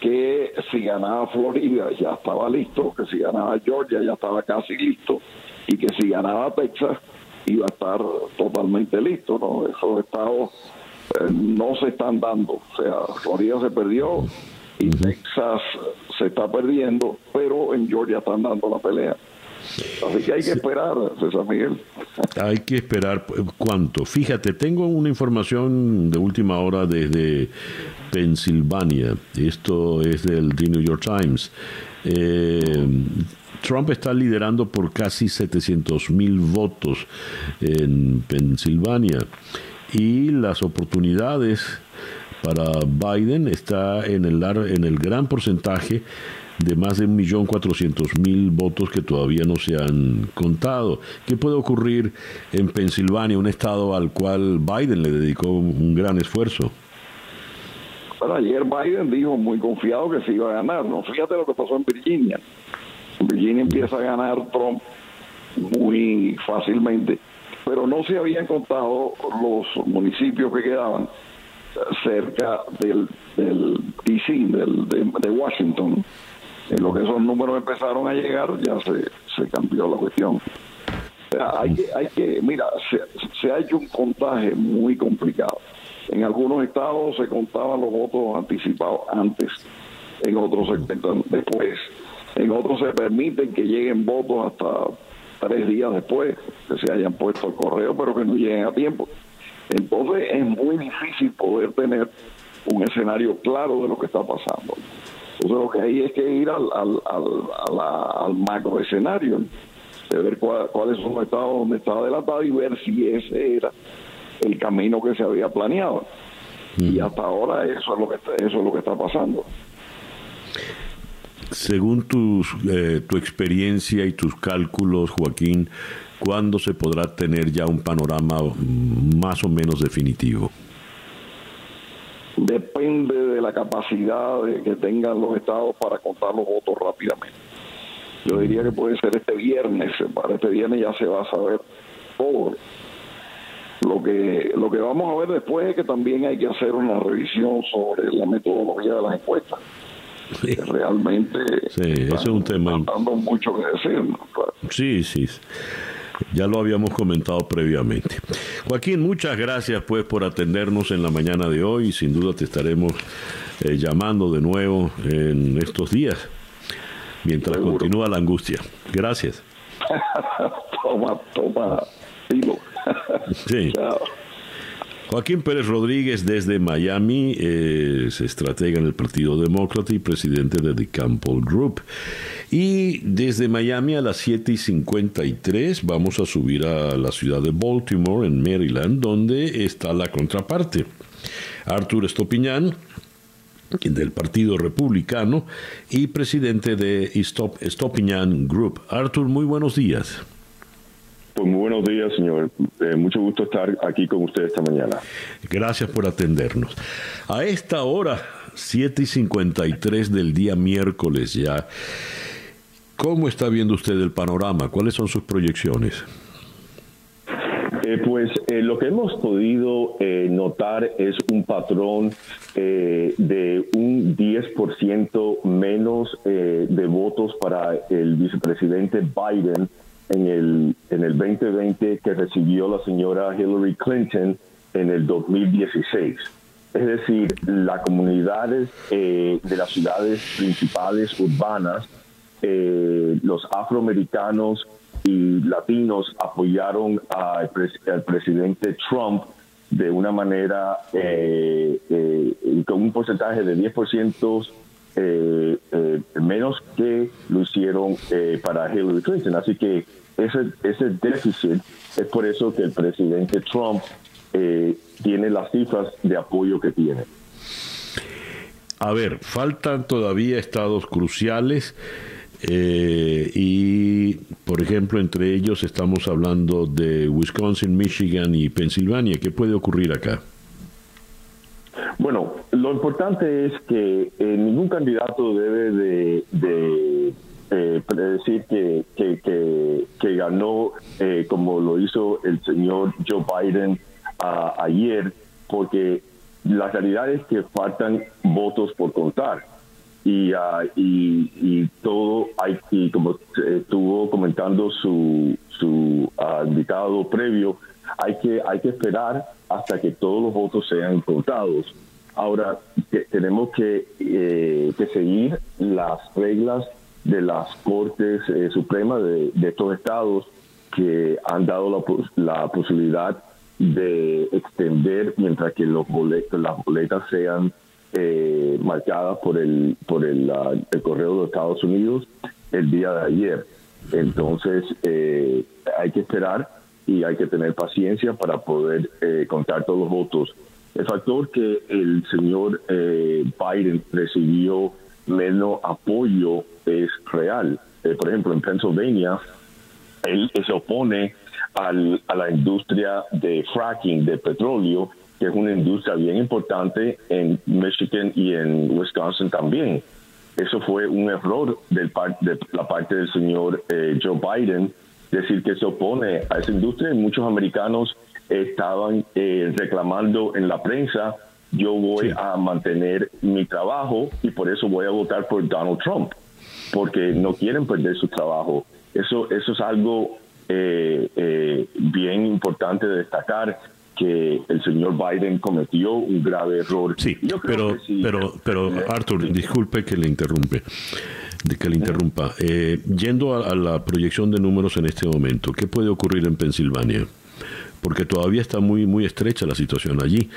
que si ganaba Florida ya estaba listo, que si ganaba Georgia ya estaba casi listo y que si ganaba Texas iba a estar totalmente listo, ¿no? Esos estados eh, no se están dando, o sea, Florida se perdió y Texas se está perdiendo, pero en Georgia están dando la pelea. Así que hay que esperar, César Miguel. [laughs] Hay que esperar cuánto. Fíjate, tengo una información de última hora desde Pensilvania. Esto es del The New York Times. Eh, Trump está liderando por casi 700 mil votos en Pensilvania y las oportunidades para Biden está en el, en el gran porcentaje de más de 1.400.000 votos que todavía no se han contado. ¿Qué puede ocurrir en Pensilvania, un estado al cual Biden le dedicó un gran esfuerzo? Bueno, ayer Biden dijo muy confiado que se iba a ganar. No, fíjate lo que pasó en Virginia. Virginia empieza a ganar Trump muy fácilmente, pero no se habían contado los municipios que quedaban cerca del, del DC, del, de Washington, en lo que esos números empezaron a llegar, ya se, se cambió la cuestión. hay que, hay que, mira, se, ha hecho un contaje muy complicado. En algunos estados se contaban los votos anticipados antes, en otros se cuentan después. En otros se permiten que lleguen votos hasta tres días después, que se hayan puesto el correo, pero que no lleguen a tiempo. Entonces es muy difícil poder tener un escenario claro de lo que está pasando. Entonces lo que hay es que ir al, al, al, macro escenario, de ver cuáles son los estados donde está adelantado y ver si ese era el camino que se había planeado. Y hasta ahora eso es lo que está, eso es lo que está pasando. Según tus, eh, tu experiencia y tus cálculos, Joaquín, ¿cuándo se podrá tener ya un panorama más o menos definitivo? depende de la capacidad que tengan los estados para contar los votos rápidamente. Yo diría que puede ser este viernes, para este viernes ya se va a saber todo. Lo que, lo que vamos a ver después es que también hay que hacer una revisión sobre la metodología de las encuestas. Realmente sí, eso es un tema. mucho que decir. Sí, sí. Ya lo habíamos comentado previamente. Joaquín, muchas gracias pues por atendernos en la mañana de hoy. Sin duda te estaremos eh, llamando de nuevo en estos días mientras continúa la angustia. Gracias. [laughs] toma, toma, sí. [laughs] Joaquín Pérez Rodríguez desde Miami es estratega en el Partido Demócrata y presidente de The Campbell Group. Y desde Miami a las 7 y 53 vamos a subir a la ciudad de Baltimore, en Maryland, donde está la contraparte. Arthur Estopiñán, del Partido Republicano y presidente de Estopiñán Group. Arthur, muy buenos días. Pues muy buenos días, señor. Eh, mucho gusto estar aquí con usted esta mañana. Gracias por atendernos. A esta hora, 7 y 53 del día miércoles ya, ¿cómo está viendo usted el panorama? ¿Cuáles son sus proyecciones? Eh, pues eh, lo que hemos podido notar es un patrón de un 10% menos de votos para el vicepresidente Biden en el, en el 2020 que recibió la señora Hillary Clinton en el 2016. Es decir, las comunidades eh, de las ciudades principales urbanas, eh, los afroamericanos y latinos apoyaron al, presidente Trump de una manera eh, con un porcentaje de 10% menos que lo hicieron para Hillary Clinton. Así que ese, ese déficit es por eso que el presidente Trump eh, tiene las cifras de apoyo que tiene. A ver, faltan todavía estados cruciales eh, y, por ejemplo, entre ellos estamos hablando de Wisconsin, Michigan y Pensilvania. ¿Qué puede ocurrir acá? Bueno, lo importante es que eh, ningún candidato debe de, de eh, decir que, que, ganó eh, como lo hizo el señor Joe Biden ayer, porque la realidad es que faltan votos por contar. Y, uh, y, todo hay y como estuvo comentando su, su uh, invitado previo hay que hay que esperar hasta que todos los votos sean contados ahora tenemos que, eh, que seguir las reglas de las Cortes eh, Supremas de, estos estados que han dado la, posibilidad de extender mientras que los boletos, las boletas sean eh, marcadas por el por el, correo de Estados Unidos el día de ayer. Entonces eh, hay que esperar y hay que tener paciencia para poder contar todos los votos. El factor que el señor Biden recibió menos apoyo es real. Eh, por ejemplo, en Pennsylvania, él se opone al, a la industria de fracking de petróleo, que es una industria bien importante en Michigan y en Wisconsin también. Eso fue un error de la parte del señor eh, Joe Biden, decir que se opone a esa industria muchos americanos estaban eh, reclamando en la prensa yo voy a mantener mi trabajo y por eso voy a votar por Donald Trump, porque no quieren perder su trabajo. Eso, eso es algo eh, eh, bien importante de destacar que el señor Biden cometió un grave error. Sí, pero, pero, pero eh, Arthur, disculpe que le interrumpe, que le interrumpa. yendo a, a, la proyección de números en este momento, ¿qué puede ocurrir en Pensilvania? Porque todavía está muy, muy estrecha la situación allí.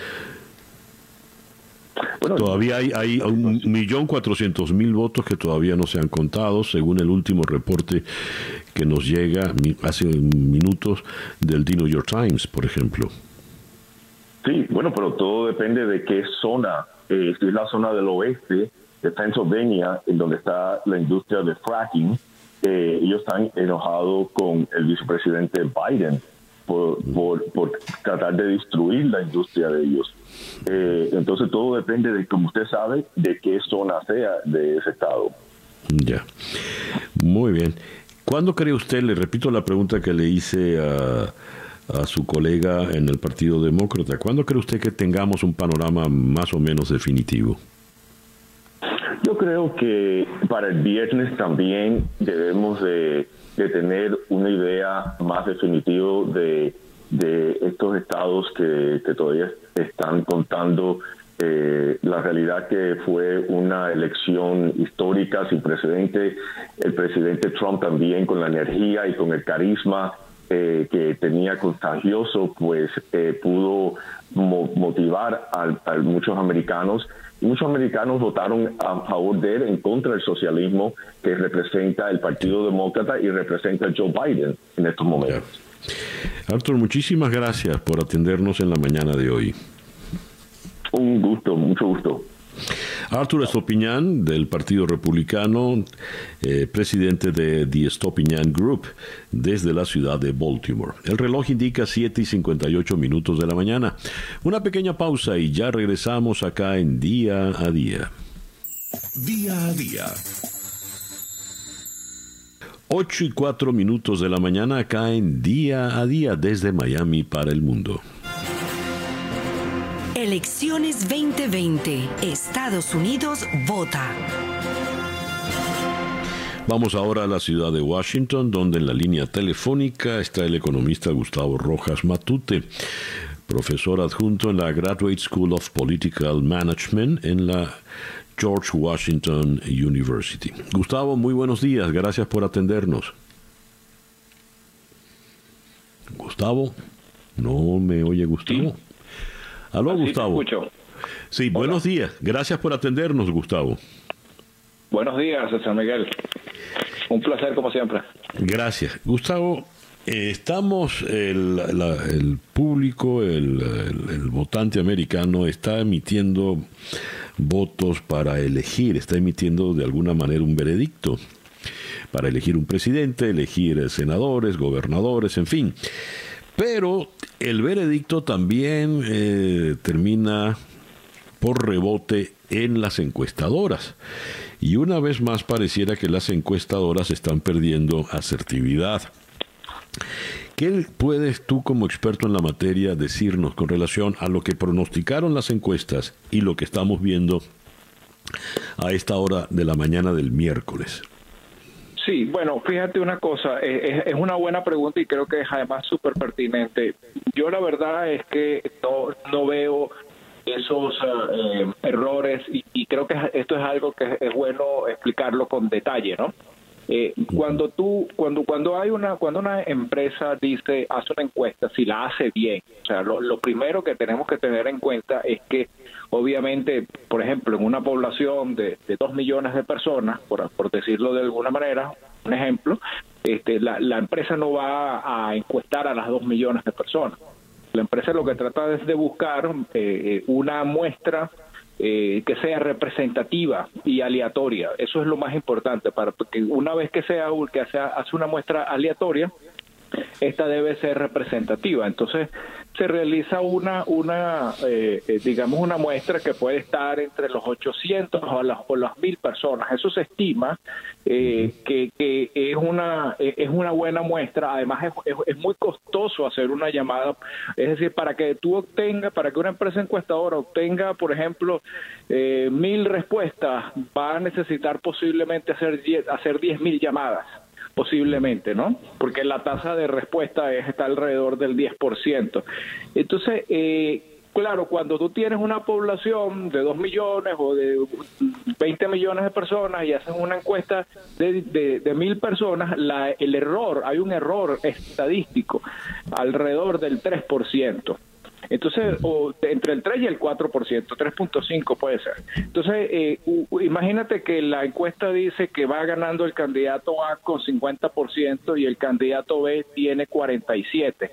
Todavía hay, hay un millón cuatrocientos mil votos que todavía no se han contado, según el último reporte que nos llega hace minutos del The New York Times, por ejemplo. Sí, bueno, pero todo depende de qué zona. Eh, si es la zona del oeste de Pennsylvania, en donde está la industria de fracking, eh, ellos están enojados con el vicepresidente Biden por, por, tratar de destruir la industria de ellos. Eh, entonces todo depende de, como usted sabe, de qué zona sea de ese estado. Ya, muy bien. ¿Cuándo cree usted, le repito la pregunta que le hice a, a su colega en el Partido Demócrata, ¿cuándo cree usted que tengamos un panorama más o menos definitivo? Yo creo que para el viernes también debemos de de tener una idea más definitiva de, de estos estados que, todavía están contando eh, la realidad que fue una elección histórica sin precedente. El presidente Trump también con la energía y con el carisma eh, que tenía contagioso, pues eh, pudo motivar a, muchos americanos y muchos americanos votaron a favor de él en contra del socialismo que representa el Partido Demócrata y representa Joe Biden en estos momentos. Arthur, muchísimas gracias por atendernos en la mañana de hoy. Un gusto, mucho gusto. Arthur Estopiñán, del Partido Republicano, eh, presidente de The Estopiñán Group, desde la ciudad de Baltimore. El reloj indica 7 y 58 minutos de la mañana. Una pequeña pausa y ya regresamos acá en Día a Día. Día a Día. 8 y 4 minutos de la mañana acá en Día a Día desde Miami para el mundo. Elecciones 2020. Estados Unidos vota. Vamos ahora a la ciudad de Washington, donde en la línea telefónica está el economista Gustavo Rojas Matute, profesor adjunto en la Graduate School of Political Management en la George Washington University. Gustavo, muy buenos días, gracias por atendernos. Gustavo, ¿no me oye Gustavo? Aló, Gustavo. Sí, buenos días. Gracias por atendernos, Gustavo. Buenos días, San Miguel. Un placer, como siempre. Gracias. Gustavo, eh, estamos, el, el público, el, el, votante americano está emitiendo votos para elegir, está emitiendo de alguna manera un veredicto para elegir un presidente, elegir senadores, gobernadores, en fin. Pero el veredicto también eh, termina por rebote en las encuestadoras. Y una vez más pareciera que las encuestadoras están perdiendo asertividad. ¿Qué puedes tú como experto en la materia decirnos con relación a lo que pronosticaron las encuestas y lo que estamos viendo a esta hora de la mañana del miércoles? Sí, bueno, fíjate una cosa, eh, es, una buena pregunta y creo que es además súper pertinente. Yo la verdad es que no, veo esos eh, errores y, creo que esto es algo que es bueno explicarlo con detalle, ¿no? Eh, cuando tú, cuando cuando hay una cuando una empresa dice hace una encuesta, si la hace bien, o sea, lo, primero que tenemos que tener en cuenta es que obviamente, por ejemplo, en una población de, dos millones de personas, por, por decirlo de alguna manera, un ejemplo, este, la, la empresa no va a encuestar a las dos millones de personas. La empresa lo que trata es de buscar eh, una muestra eh, que sea representativa y aleatoria. Eso es lo más importante para que una vez que sea que sea, hace una muestra aleatoria, esta debe ser representativa. Entonces, se realiza una, una eh, eh, digamos, una muestra que puede estar entre los 800 o las, o las 1000 personas. Eso se estima eh, que, que, es, una, es una buena muestra. Además, es, es, muy costoso hacer una llamada. Es decir, para que tú obtengas, para que una empresa encuestadora obtenga, por ejemplo, mil respuestas, va a necesitar posiblemente hacer, hacer 10.000 llamadas posiblemente, ¿no? Porque la tasa de respuesta es, está alrededor del 10%. Entonces, eh, claro, cuando tú tienes una población de 2 millones o de 20 millones de personas y haces una encuesta de, de, mil personas, la, el error, hay un error estadístico alrededor del 3%. Entonces, o entre el 3 y el 4%, 3.5 puede ser. Entonces, eh, imagínate que la encuesta dice que va ganando el candidato A con 50% y el candidato B tiene 47%.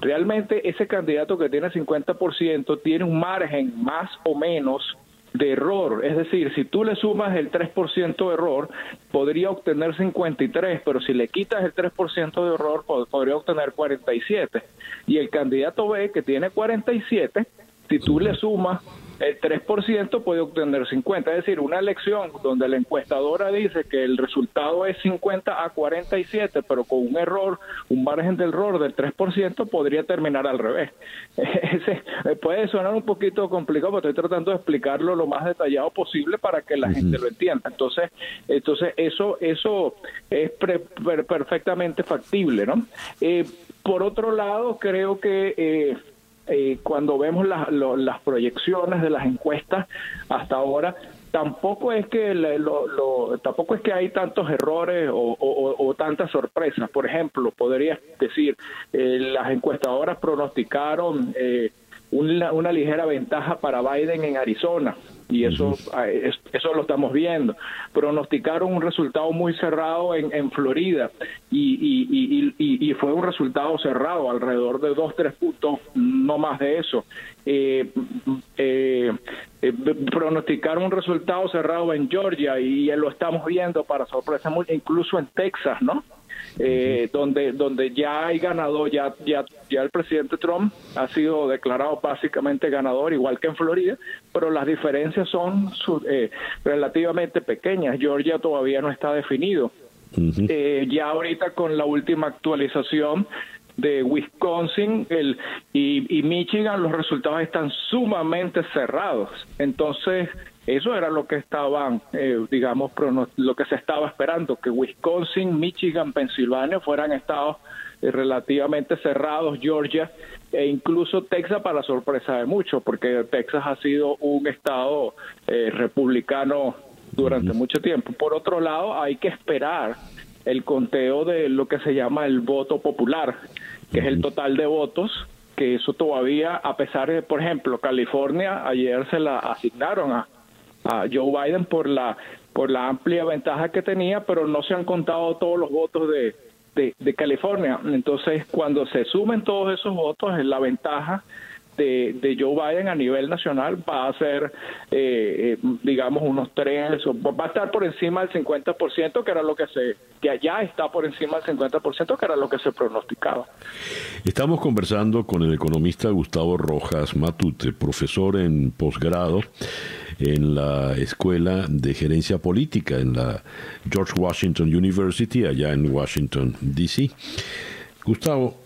Realmente ese candidato que tiene 50% tiene un margen más o menos de error. Es decir, si tú le sumas el 3% de error, podría obtener 53, pero si le quitas el 3% de error, podría obtener 47. Y el candidato B, que tiene 47, si tú le sumas el 3% puede obtener 50. Es decir, una elección donde la encuestadora dice que el resultado es 50 a 47, pero con un error, un margen de error del 3%, podría terminar al revés. [laughs] Ese, puede sonar un poquito complicado, pero estoy tratando de explicarlo lo más detallado posible para que la gente lo entienda. Entonces, entonces eso, eso es perfectamente factible, ¿no? Eh, por otro lado, creo que... Eh, eh, cuando vemos las proyecciones de las encuestas hasta ahora, tampoco es que lo, tampoco es que hay tantos errores o, tantas sorpresas. Por ejemplo, podría decir, eh, las encuestadoras pronosticaron eh, una, una ligera ventaja para Biden en Arizona y eso, ah, eso lo estamos viendo. Pronosticaron un resultado muy cerrado en, en Florida y, y, y, fue un resultado cerrado, alrededor de dos, tres puntos, no más de eso. Eh, eh, eh, pronosticaron un resultado cerrado en Georgia y lo estamos viendo para sorpresa, incluso en Texas, ¿no? Eh, donde donde ya hay ganador, ya ya ya el presidente Trump ha sido declarado básicamente ganador, igual que en Florida, pero las diferencias son eh, relativamente pequeñas. Georgia todavía no está definido. eh, ya ahorita con la última actualización de Wisconsin el, y, y Michigan los resultados están sumamente cerrados. Entonces, eso era lo que estaban, eh, digamos, lo que se estaba esperando, que Wisconsin, Michigan, Pensilvania fueran estados eh, relativamente cerrados, Georgia e incluso Texas para sorpresa de muchos, porque Texas ha sido un estado eh, republicano durante mucho tiempo. Por otro lado, hay que esperar el conteo de lo que se llama el voto popular, que es el total de votos que eso todavía, a pesar de, por ejemplo, California, ayer se la asignaron a, a Joe Biden por la por la amplia ventaja que tenía, pero no se han contado todos los votos de, de, de California. Entonces, cuando se sumen todos esos votos, la ventaja de, de, Joe Biden a nivel nacional va a ser, eh, eh, digamos, unos tres, va a estar por encima del 50%, que era lo que se, que allá está por encima del 50%, que era lo que se pronosticaba. Estamos conversando con el economista Gustavo Rojas Matute, profesor en posgrado en la Escuela de Gerencia Política en la George Washington University, allá en Washington, D.C. Gustavo,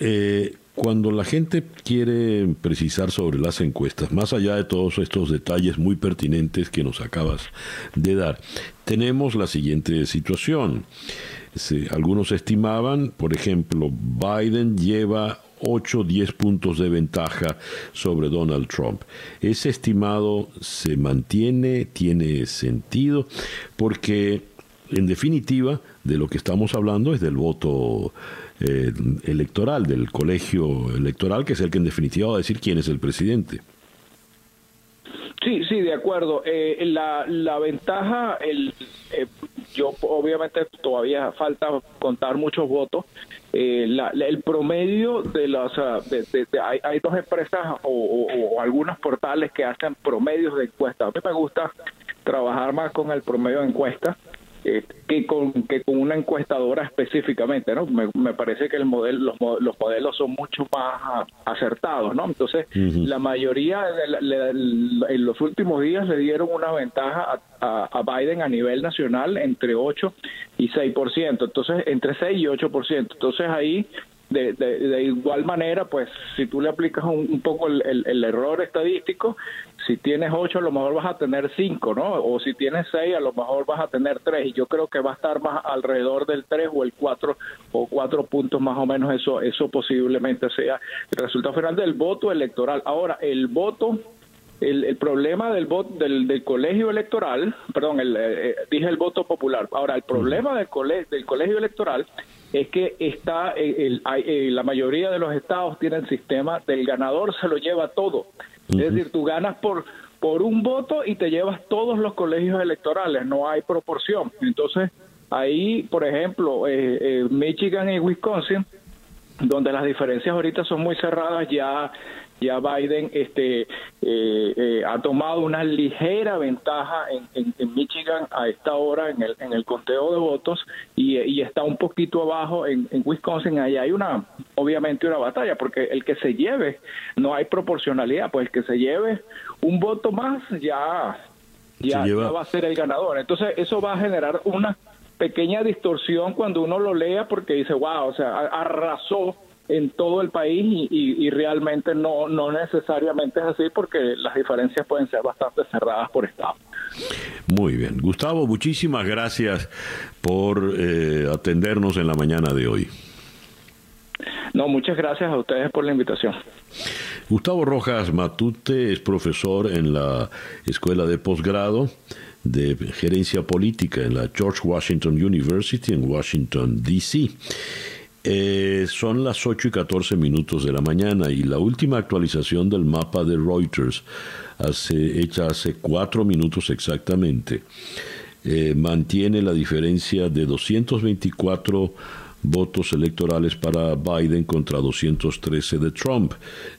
eh, cuando la gente quiere precisar sobre las encuestas, más allá de todos estos detalles muy pertinentes que nos acabas de dar, tenemos la siguiente situación. algunos estimaban, por ejemplo, Biden lleva 8 o 10 puntos de ventaja sobre Donald Trump. Ese estimado se mantiene, tiene sentido, porque en definitiva de lo que estamos hablando es del voto eh, electoral, del colegio electoral, que es el que en definitiva va a decir quién es el presidente. Sí, sí, de acuerdo. Eh, la, la ventaja, el, eh, yo obviamente todavía falta contar muchos votos. el promedio de las, hay, hay, dos empresas o, o, algunos portales que hacen promedios de encuestas. A mí me gusta trabajar más con el promedio de encuestas eh, que, con, que con una encuestadora específicamente, ¿no? Me, parece que el modelo, los, los, modelos son mucho más acertados, ¿no? Entonces, la mayoría en los últimos días le dieron una ventaja a, a, Biden a nivel nacional entre 8 y 6%, entonces entre 6 y 8%. Entonces ahí de, de, igual manera, pues si tú le aplicas un, poco el, el, error estadístico, si tienes 8 a lo mejor vas a tener 5, ¿no? O si tienes 6 a lo mejor vas a tener 3 y yo creo que va a estar más alrededor del 3 o el 4 o 4 puntos más o menos, eso eso posiblemente sea el resultado final del voto electoral. Ahora, el voto el, el, problema del voto del, del, colegio electoral, perdón, el, eh, eh, dije el voto popular. Ahora, el problema del, colegio, del colegio electoral es que está el, eh, la mayoría de los estados tienen sistema del ganador se lo lleva todo. Es decir, tú ganas por por un voto y te llevas todos los colegios electorales, no hay proporción. Entonces, ahí, por ejemplo, Michigan y Wisconsin, donde las diferencias ahorita son muy cerradas, ya ya Biden este, eh, eh, ha tomado una ligera ventaja en, en, Michigan a esta hora en el, en el conteo de votos y, y está un poquito abajo en, en, Wisconsin. Ahí hay una, obviamente, una batalla, porque el que se lleve, no hay proporcionalidad, pues el que se lleve un voto más ya, ya, va a ser el ganador. Entonces, eso va a generar una pequeña distorsión cuando uno lo lea porque dice, wow, o sea, arrasó en todo el país y, realmente no, no necesariamente es así porque las diferencias pueden ser bastante cerradas por estado. Muy bien. Gustavo, muchísimas gracias por eh, atendernos en la mañana de hoy. No, muchas gracias a ustedes por la invitación. Gustavo Rojas Matute es profesor en la Escuela de Posgrado de Gerencia Política en la George Washington University en Washington, D.C. Eh, son las 8 y 14 minutos de la mañana y la última actualización del mapa de Reuters, hace, hecha hace cuatro minutos exactamente, eh, mantiene la diferencia de 224 votos electorales para Biden contra 213 de Trump,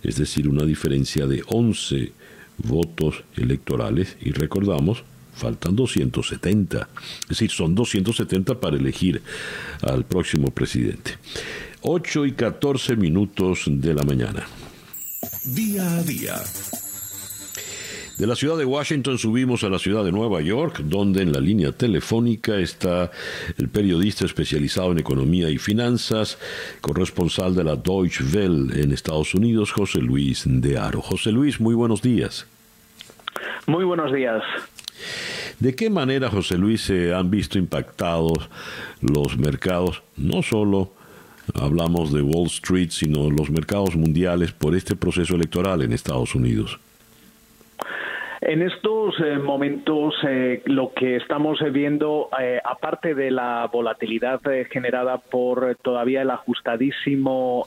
es decir, una diferencia de 11 votos electorales. Y recordamos faltan 270. Es decir, son 270 para elegir al próximo presidente. 8 y 14 minutos de la mañana. Día a día. De la ciudad de Washington subimos a la ciudad de Nueva York, donde en la línea telefónica está el periodista especializado en economía y finanzas, corresponsal de la Deutsche Welle en Estados Unidos, José Luis de Aro. José Luis, muy buenos días. Muy buenos días. ¿De qué manera, José Luis, se han visto impactados los mercados, no solo hablamos de Wall Street, sino los mercados mundiales por este proceso electoral en Estados Unidos? En estos eh, momentos eh, lo que estamos viendo, eh, aparte de la volatilidad generada por todavía el ajustadísimo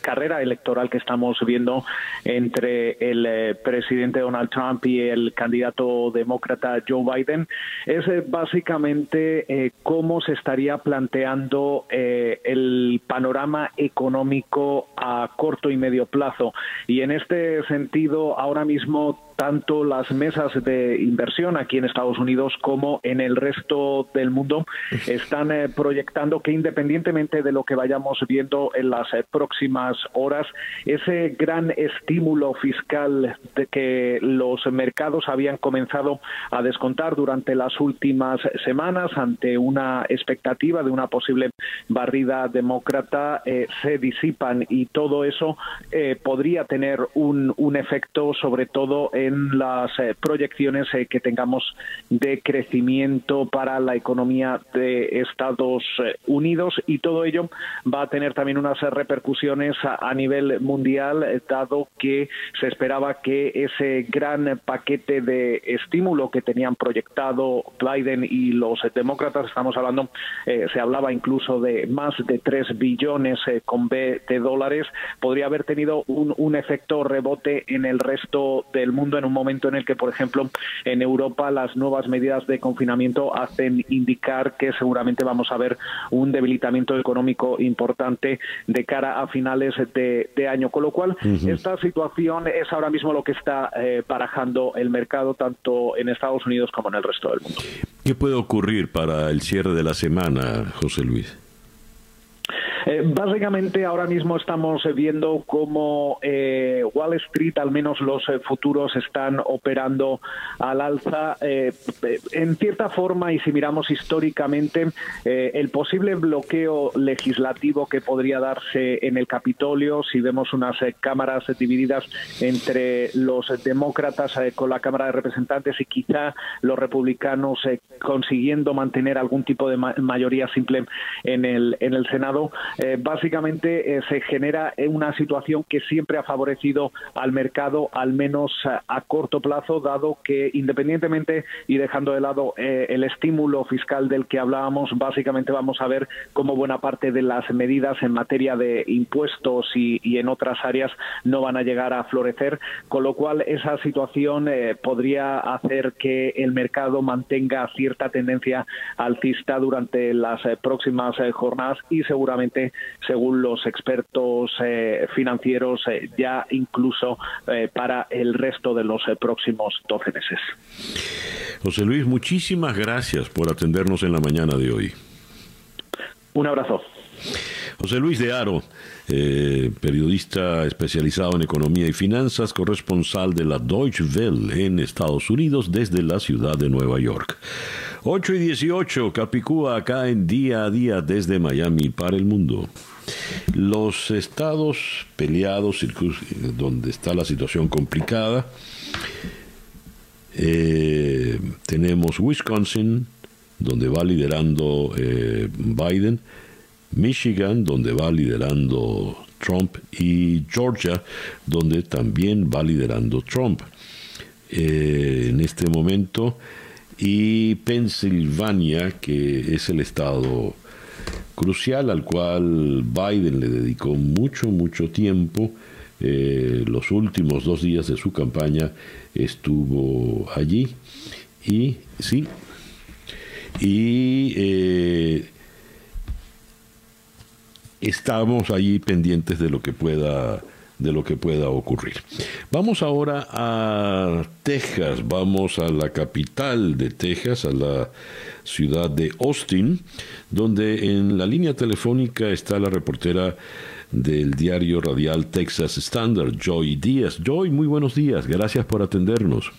carrera electoral que estamos viendo entre el presidente Donald Trump y el candidato demócrata Joe Biden, es básicamente cómo se estaría planteando el panorama económico a corto y medio plazo. Y en este sentido, ahora mismo tanto las mesas de inversión aquí en Estados Unidos como en el resto del mundo están eh, proyectando que independientemente de lo que vayamos viendo en las eh, próximas horas, ese gran estímulo fiscal de que los mercados habían comenzado a descontar durante las últimas semanas ante una expectativa de una posible barrida demócrata eh, se disipan y todo eso podría tener un, un efecto sobre todo en en las eh, proyecciones eh, que tengamos de crecimiento para la economía de Estados eh, Unidos. Y todo ello va a tener también unas repercusiones a, nivel mundial dado que se esperaba que ese gran paquete de estímulo que tenían proyectado Biden y los demócratas, estamos hablando, se hablaba incluso de más de 3 billones con B de dólares, podría haber tenido un, un efecto rebote en el resto del mundo en un momento en el que, por ejemplo, en Europa las nuevas medidas de confinamiento hacen indicar que seguramente vamos a ver un debilitamiento económico importante de cara a finales de, año. Con lo cual, esta situación es ahora mismo lo que está eh, barajando el mercado tanto en Estados Unidos como en el resto del mundo. ¿Qué puede ocurrir para el cierre de la semana, José Luis? Eh, básicamente ahora mismo estamos viendo cómo eh, Wall Street, al menos los eh, futuros, están operando al alza. en cierta forma, y si miramos históricamente, el posible bloqueo legislativo que podría darse en el Capitolio, si vemos unas cámaras divididas entre los demócratas con la Cámara de Representantes y quizá los republicanos consiguiendo mantener algún tipo de mayoría simple en el, en el Senado, eh, básicamente eh, se genera una situación que siempre ha favorecido al mercado, al menos a, corto plazo, dado que independientemente y dejando de lado eh, el estímulo fiscal del que hablábamos, básicamente vamos a ver cómo buena parte de las medidas en materia de impuestos y, en otras áreas no van a llegar a florecer, con lo cual esa situación podría hacer que el mercado mantenga cierta tendencia alcista durante las próximas jornadas y seguramente según los expertos eh, financieros, eh, ya incluso eh, para el resto de los próximos 12 meses. José Luis, muchísimas gracias por atendernos en la mañana de hoy. Un abrazo. José Luis de Aro, periodista especializado en economía y finanzas, corresponsal de la Deutsche Welle en Estados Unidos desde la ciudad de Nueva York. 8 y 18, Capicúa acá en día a día desde Miami para el mundo. Los estados peleados, donde está la situación complicada, eh, tenemos Wisconsin, donde va liderando eh, Biden, Michigan, donde va liderando Trump, y Georgia, donde también va liderando Trump. Eh, en este momento, y Pensilvania, que es el estado crucial al cual Biden le dedicó mucho, mucho tiempo. Eh, los últimos dos días de su campaña estuvo allí y sí, y eh, estamos allí pendientes de lo que pueda de lo que pueda ocurrir. Vamos ahora a Texas, vamos a la capital de Texas, a la ciudad de Austin, donde en la línea telefónica está la reportera del diario radial Texas Standard, Joy Díaz. Joy, muy buenos días, gracias por atendernos.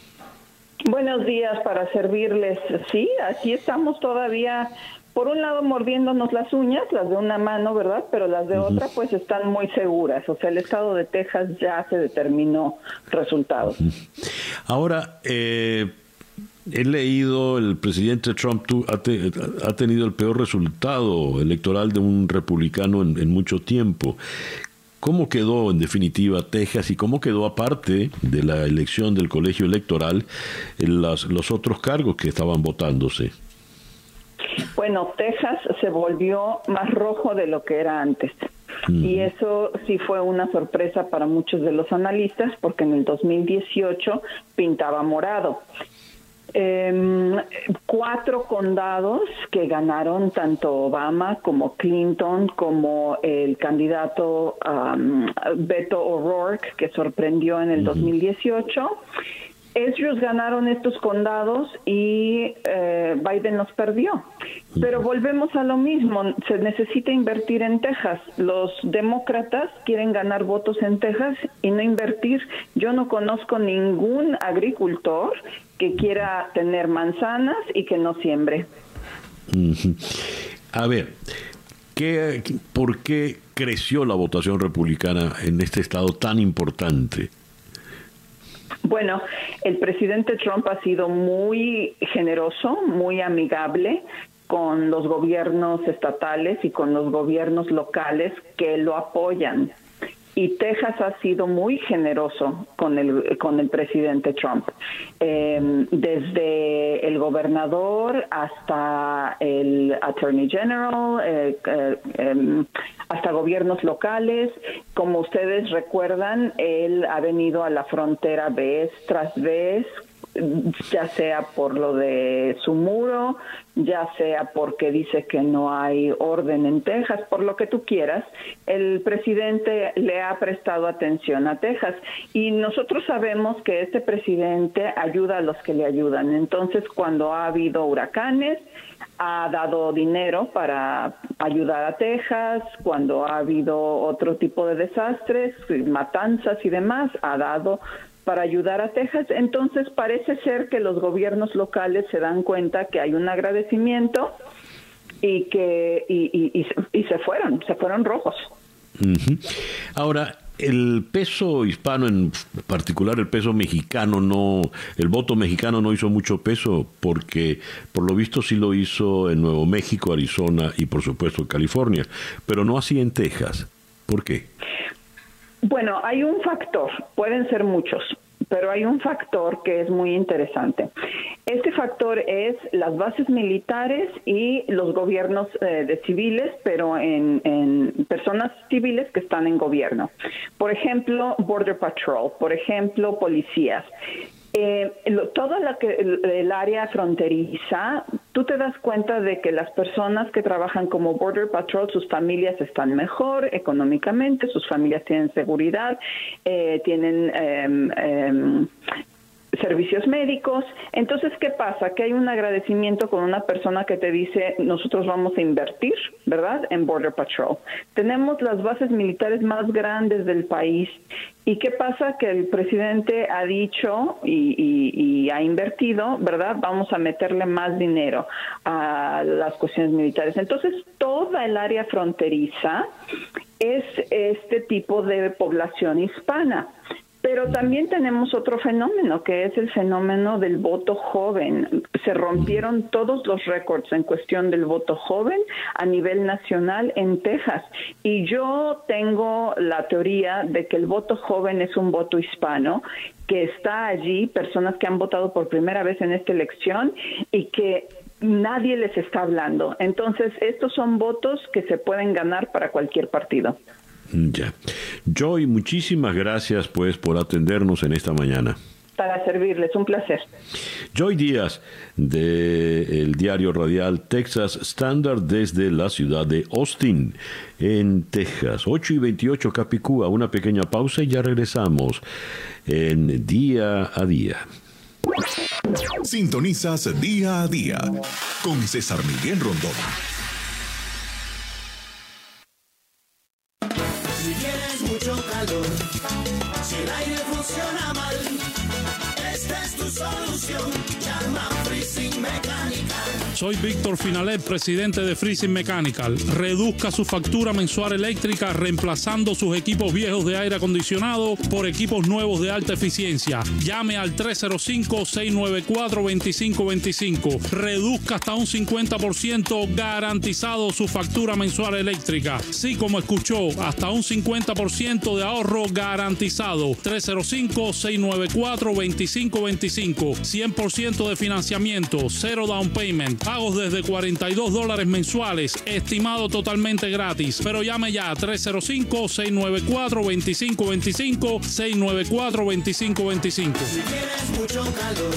Buenos días para servirles. Sí, aquí estamos todavía por un lado mordiéndonos las uñas, las de una mano, ¿verdad? Pero las de otra pues están muy seguras. O sea, el estado de Texas ya se determinó resultados. Ahora, eh, he leído, el presidente Trump ha, tenido el peor resultado electoral de un republicano en, mucho tiempo. ¿Cómo quedó en definitiva Texas y cómo quedó aparte de la elección del colegio electoral en los otros cargos que estaban votándose? Bueno, Texas se volvió más rojo de lo que era antes. Y eso sí fue una sorpresa para muchos de los analistas porque en el 2018 pintaba morado. Eh, cuatro condados que ganaron tanto Obama como Clinton como el candidato Beto O'Rourke que sorprendió en el 2018 ellos ganaron estos condados y eh, Biden los perdió. Pero volvemos a lo mismo, se necesita invertir en Texas. Los demócratas quieren ganar votos en Texas y no invertir. Yo no conozco ningún agricultor que quiera tener manzanas y que no siembre. A ver, ¿qué, ¿por qué creció la votación republicana en este estado tan importante? Bueno, el presidente Trump ha sido muy generoso, muy amigable con los gobiernos estatales y con los gobiernos locales que lo apoyan y Texas ha sido muy generoso con el con el presidente Trump. Em, desde el gobernador hasta el attorney general eh, eh, em, hasta gobiernos locales. Como ustedes recuerdan él ha venido a la frontera vez tras vez ya sea por lo de su muro, ya sea porque dice que no hay orden en Texas, por lo que tú quieras, el presidente le ha prestado atención a Texas y nosotros sabemos que este presidente ayuda a los que le ayudan. Entonces, cuando ha habido huracanes, ha dado dinero para ayudar a Texas, cuando ha habido otro tipo de desastres, matanzas y demás, ha dado para ayudar a Texas. Entonces parece ser que los gobiernos locales se dan cuenta que hay un agradecimiento y que y, y, se fueron, se fueron rojos. Ahora, el peso hispano, en particular el peso mexicano, no, el voto mexicano no hizo mucho peso porque por lo visto sí lo hizo en Nuevo México, Arizona y por supuesto California, pero no así en Texas. ¿Por qué? Bueno, hay un factor, pueden ser muchos, pero hay un factor que es muy interesante. Este factor es las bases militares y los gobiernos eh, de civiles, pero en, en, personas civiles que están en gobierno. Por ejemplo, Border Patrol, por ejemplo, policías. Eh, toda la que, el, área fronteriza, tú te das cuenta de que las personas que trabajan como Border Patrol, sus familias están mejor económicamente, sus familias tienen seguridad, eh, tienen em, servicios médicos. Entonces, ¿qué pasa? Que hay un agradecimiento con una persona que te dice, nosotros vamos a invertir, ¿verdad?, en Border Patrol. Tenemos las bases militares más grandes del país. ¿Y qué pasa? Que el presidente ha dicho y, ha invertido, ¿verdad? Vamos a meterle más dinero a las cuestiones militares. Entonces, toda el área fronteriza es este tipo de población hispana. Pero también tenemos otro fenómeno, que es el fenómeno del voto joven. Se rompieron todos los récords en cuestión del voto joven a nivel nacional en Texas. Y yo tengo la teoría de que el voto joven es un voto hispano, que está allí, personas que han votado por primera vez en esta elección y que nadie les está hablando. Entonces, estos son votos que se pueden ganar para cualquier partido. Ya. Joy, muchísimas gracias pues por atendernos en esta mañana. Para servirles, un placer. Joy Díaz, del diario radial Texas Standard desde la ciudad de Austin, en Texas. 8 y 28 Capicúa, una pequeña pausa y ya regresamos en Día a Día. Sintonizas Día a Día con César Miguel Rondón. Soy Víctor Finalet, presidente de Freezing Mechanical. Reduzca su factura mensual eléctrica reemplazando sus equipos viejos de aire acondicionado por equipos nuevos de alta eficiencia. Llame al 305-694-2525. Reduzca hasta un 50% garantizado su factura mensual eléctrica. Sí, como escuchó, hasta un 50% de ahorro garantizado. 305-694-2525. 100% de financiamiento, cero down payment, pagos desde 42 dólares mensuales, estimado totalmente gratis. Pero llame ya a 305-694-2525, 694-2525. Si tienes mucho calor,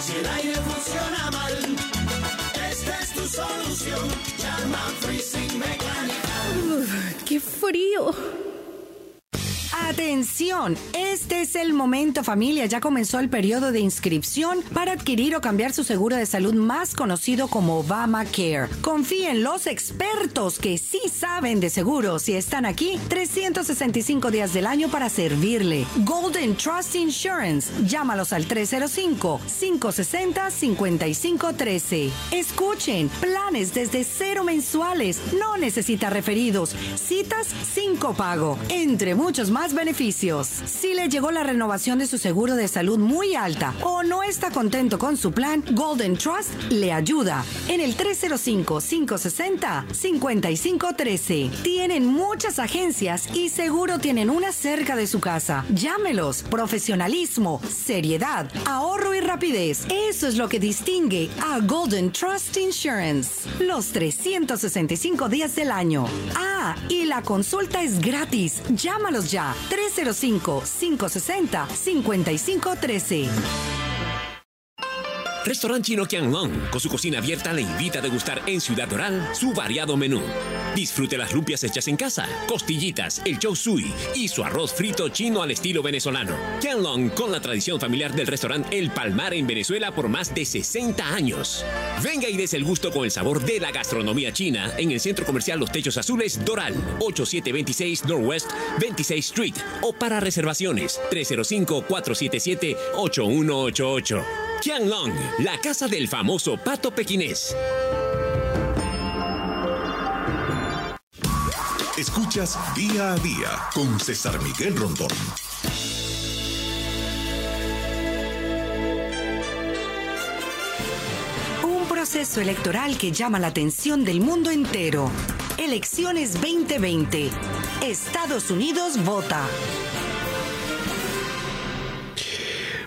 si el aire funciona mal, esta es tu solución. Llama Freezing Mechanical. ¡Qué frío! Atención, este es el momento familia, ya comenzó el periodo de inscripción para adquirir o cambiar su seguro de salud más conocido como Obamacare. Confíe en los expertos que sí saben de seguros y están aquí 365 días del año para servirle. Golden Trust Insurance, llámalos al 305-560-5513. Escuchen, planes desde cero mensuales, no necesita referidos, citas sin copago, entre muchos más beneficios. Si le llegó la renovación de su seguro de salud muy alta o no está contento con su plan, Golden Trust le ayuda en el 305-560-5513. Tienen muchas agencias y seguro tienen una cerca de su casa. Llámelos. Profesionalismo, seriedad, ahorro y rapidez. Eso es lo que distingue a Golden Trust Insurance. Los 365 días del año. Ah, y la consulta es gratis. Llámalos ya. 305-560-5513. Restaurant Chino Long, con su cocina abierta, le invita a degustar en Ciudad Doral su variado menú. Disfrute las lumpias hechas en casa, costillitas, el chow sui y su arroz frito chino al estilo venezolano. Long, con la tradición familiar del restaurante El Palmar en Venezuela por más de 60 años. Venga y des el gusto con el sabor de la gastronomía china en el Centro Comercial Los Techos Azules Doral, 8726 Northwest 26 Street o para reservaciones 305-477-8188. Long, la casa del famoso pato pequinés. Escuchas día a día con César Miguel Rondón. Un proceso electoral que llama la atención del mundo entero. Elecciones 2020. Estados Unidos vota.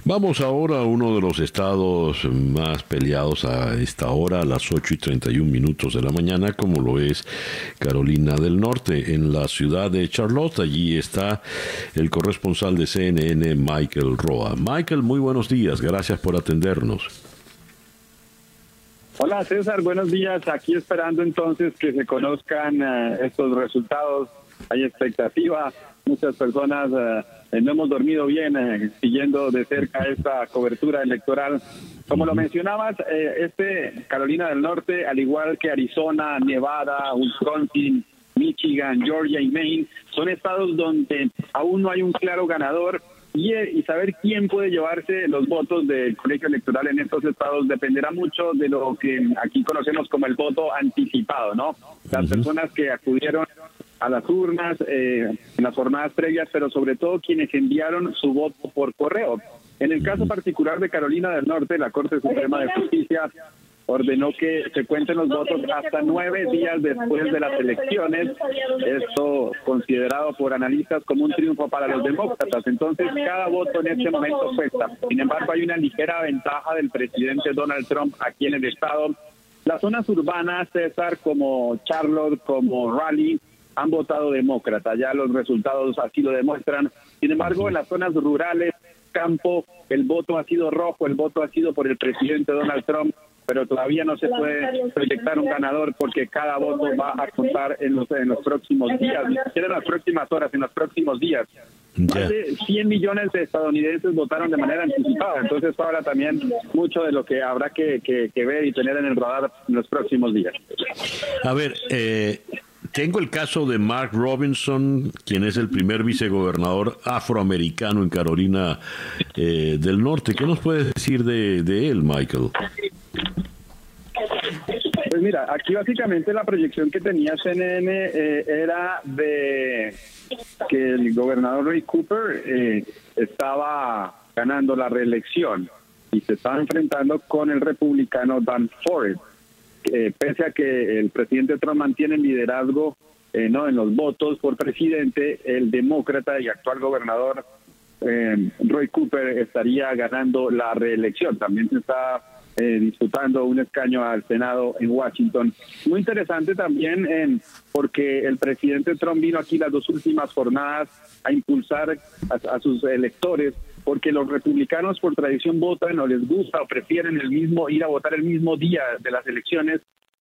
Vamos ahora a uno de los estados más peleados a esta hora, a las 8 y 31 minutos de la mañana, como lo es Carolina del Norte, en la ciudad de Charlotte. Allí está el corresponsal de CNN, Michael Roa. Michael, muy buenos días, gracias por atendernos. Hola César, buenos días. Aquí esperando entonces que se conozcan uh, estos resultados. Hay expectativa. Muchas personas uh, no hemos dormido bien eh, siguiendo de cerca esta cobertura electoral. Como lo mencionabas, eh, este Carolina del Norte, al igual que Arizona, Nevada, Wisconsin, Michigan, Georgia y Maine, son estados donde aún no hay un claro ganador y, y, saber quién puede llevarse los votos del colegio electoral en estos estados dependerá mucho de lo que aquí conocemos como el voto anticipado, ¿no? Las personas que acudieron a las urnas eh, en las jornadas previas, pero sobre todo quienes enviaron su voto por correo. En el caso particular de Carolina del Norte, la Corte Suprema de Justicia ordenó que se cuenten los votos hasta nueve días después de las elecciones, esto considerado por analistas como un triunfo para los demócratas. Entonces, cada voto en este momento cuesta. Sin embargo, hay una ligera ventaja del presidente Donald Trump aquí en el estado. Las zonas urbanas, César, como Charlotte, como Raleigh, han votado demócrata. Ya los resultados así lo demuestran. Sin embargo, en las zonas rurales, campo, el voto ha sido rojo, el voto ha sido por el presidente Donald Trump pero todavía no se puede proyectar un ganador porque cada voto va a contar en los, en los próximos días, en las próximas horas, en los próximos días. Más de 100 millones de estadounidenses votaron de manera anticipada, entonces habla también mucho de lo que habrá que, que, que ver y tener en el radar en los próximos días. A ver, eh, tengo el caso de Mark Robinson, quien es el primer vicegobernador afroamericano en Carolina eh, del Norte. ¿Qué nos puedes decir de, de él, Michael? Pues mira, aquí básicamente la proyección que tenía CNN eh, era de que el gobernador Ray Cooper eh, estaba ganando la reelección y se estaba enfrentando con el republicano Dan Forrest. Eh, pese a que el presidente Trump mantiene el liderazgo eh, no en los votos por presidente, el demócrata y actual gobernador eh, Roy Cooper estaría ganando la reelección. También se está eh, disputando un escaño al Senado en Washington. Muy interesante también en, porque el presidente Trump vino aquí las dos últimas jornadas a impulsar a, a sus electores porque los republicanos por tradición votan o les gusta o prefieren el mismo ir a votar el mismo día de las elecciones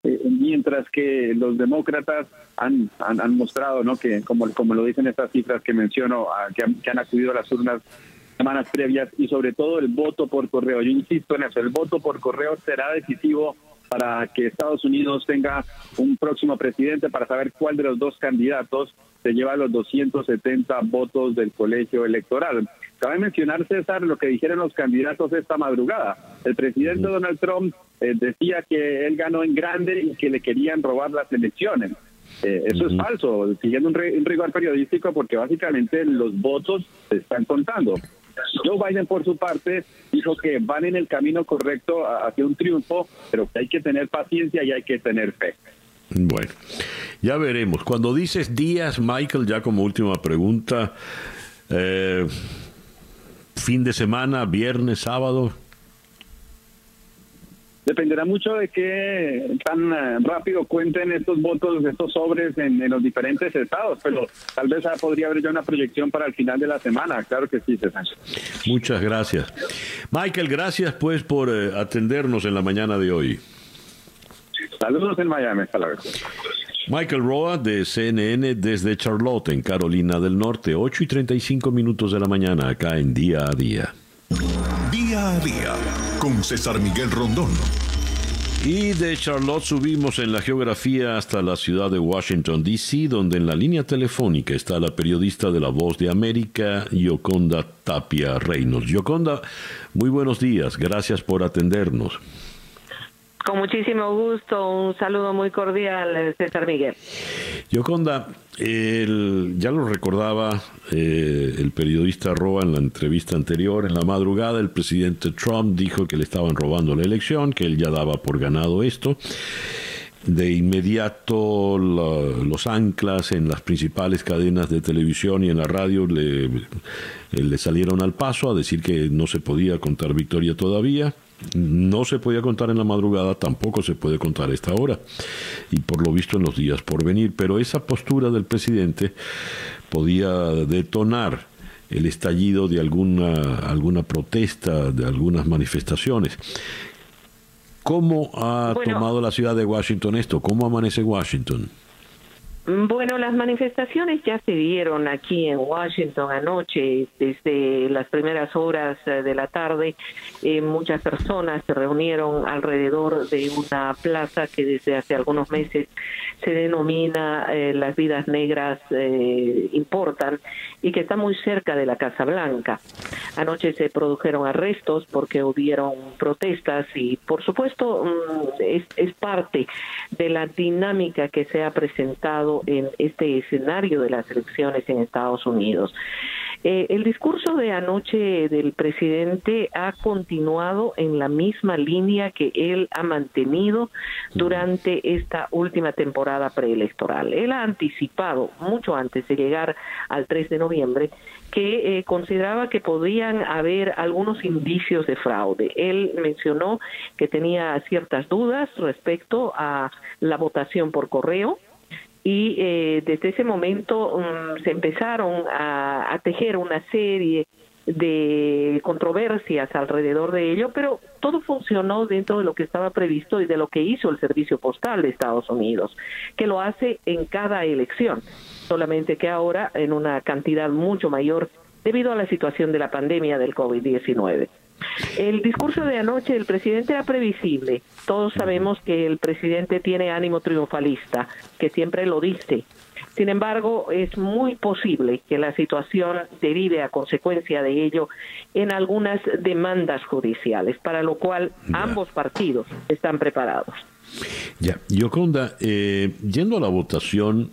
eh, mientras que los demócratas han, han, mostrado no que como, como lo dicen estas cifras que menciono que, han, que han acudido a las urnas semanas previas y sobre todo el voto por correo. Yo insisto en eso el voto por correo será decisivo para que Estados Unidos tenga un próximo presidente para saber cuál de los dos candidatos se lleva los 270 votos del colegio electoral. Cabe mencionar, César, lo que dijeron los candidatos esta madrugada. El presidente Donald Trump eh, decía que él ganó en grande y que le querían robar las elecciones. Eh, eso es falso, siguiendo un, ri- un rigor periodístico, porque básicamente los votos se están contando. Joe Biden, por su parte, dijo que van en el camino correcto hacia un triunfo, pero que hay que tener paciencia y hay que tener fe. Bueno, ya veremos. Cuando dices días, Michael, ya como última pregunta, eh, fin de semana, viernes, sábado. Dependerá mucho de qué tan eh, rápido cuenten estos votos, estos sobres en, en los diferentes estados, pero tal vez podría haber ya una proyección para el final de la semana. Claro que sí, César. Muchas gracias. Michael, gracias pues por eh, atendernos en la mañana de hoy. Saludos en Miami. Hasta luego. Michael Roa de CNN desde Charlotte, en Carolina del Norte, 8 y 35 minutos de la mañana, acá en Día a Día. Día a día con César Miguel Rondón. Y de Charlotte subimos en la geografía hasta la ciudad de Washington, D.C., donde en la línea telefónica está la periodista de La Voz de América, Yoconda Tapia Reynolds. Yoconda, muy buenos días, gracias por atendernos. Con muchísimo gusto, un saludo muy cordial, César Miguel. Yoconda, ya lo recordaba eh, el periodista Roa en la entrevista anterior, en la madrugada el presidente Trump dijo que le estaban robando la elección, que él ya daba por ganado esto. De inmediato los anclas en las principales cadenas de televisión y en la radio le salieron al paso a decir que no se podía contar victoria todavía. No se podía contar en la madrugada, tampoco se puede contar a esta hora, y por lo visto en los días por venir. Pero esa postura del presidente podía detonar el estallido de alguna, alguna protesta, de algunas manifestaciones. ¿Cómo ha Bueno. tomado la ciudad de Washington esto? ¿Cómo amanece Washington? Bueno, las manifestaciones ya se dieron aquí en Washington anoche, desde las primeras horas eh, de la tarde. eh, muchas personas se reunieron alrededor de una plaza que desde hace algunos meses se denomina eh, Las Vidas Negras Importan y que está muy cerca de la Casa Blanca. Anoche se produjeron arrestos porque hubieron protestas y, por supuesto, mm, es, es parte de la dinámica que se ha presentado en este escenario de las elecciones en Estados Unidos. Eh, el discurso de anoche del presidente ha continuado en la misma línea que él ha mantenido durante esta última temporada preelectoral. Él ha anticipado, mucho antes de llegar al 3 de noviembre, que eh, consideraba que podían haber algunos indicios de fraude. Él mencionó que tenía ciertas dudas respecto a la votación por correo, y eh, desde ese momento mm, se empezaron a, a tejer una serie de controversias alrededor de ello, pero todo funcionó dentro de lo que estaba previsto y de lo que hizo el Servicio Postal de Estados Unidos, que lo hace en cada elección, solamente que ahora en una cantidad mucho mayor debido a la situación de la pandemia del COVID-19. El discurso de anoche del presidente era previsible. Todos sabemos que el presidente tiene ánimo triunfalista, que siempre lo dice. Sin embargo, es muy posible que la situación derive a consecuencia de ello en algunas demandas judiciales, para lo cual ambos partidos están preparados. Ya, Yoconda, eh, yendo a la votación,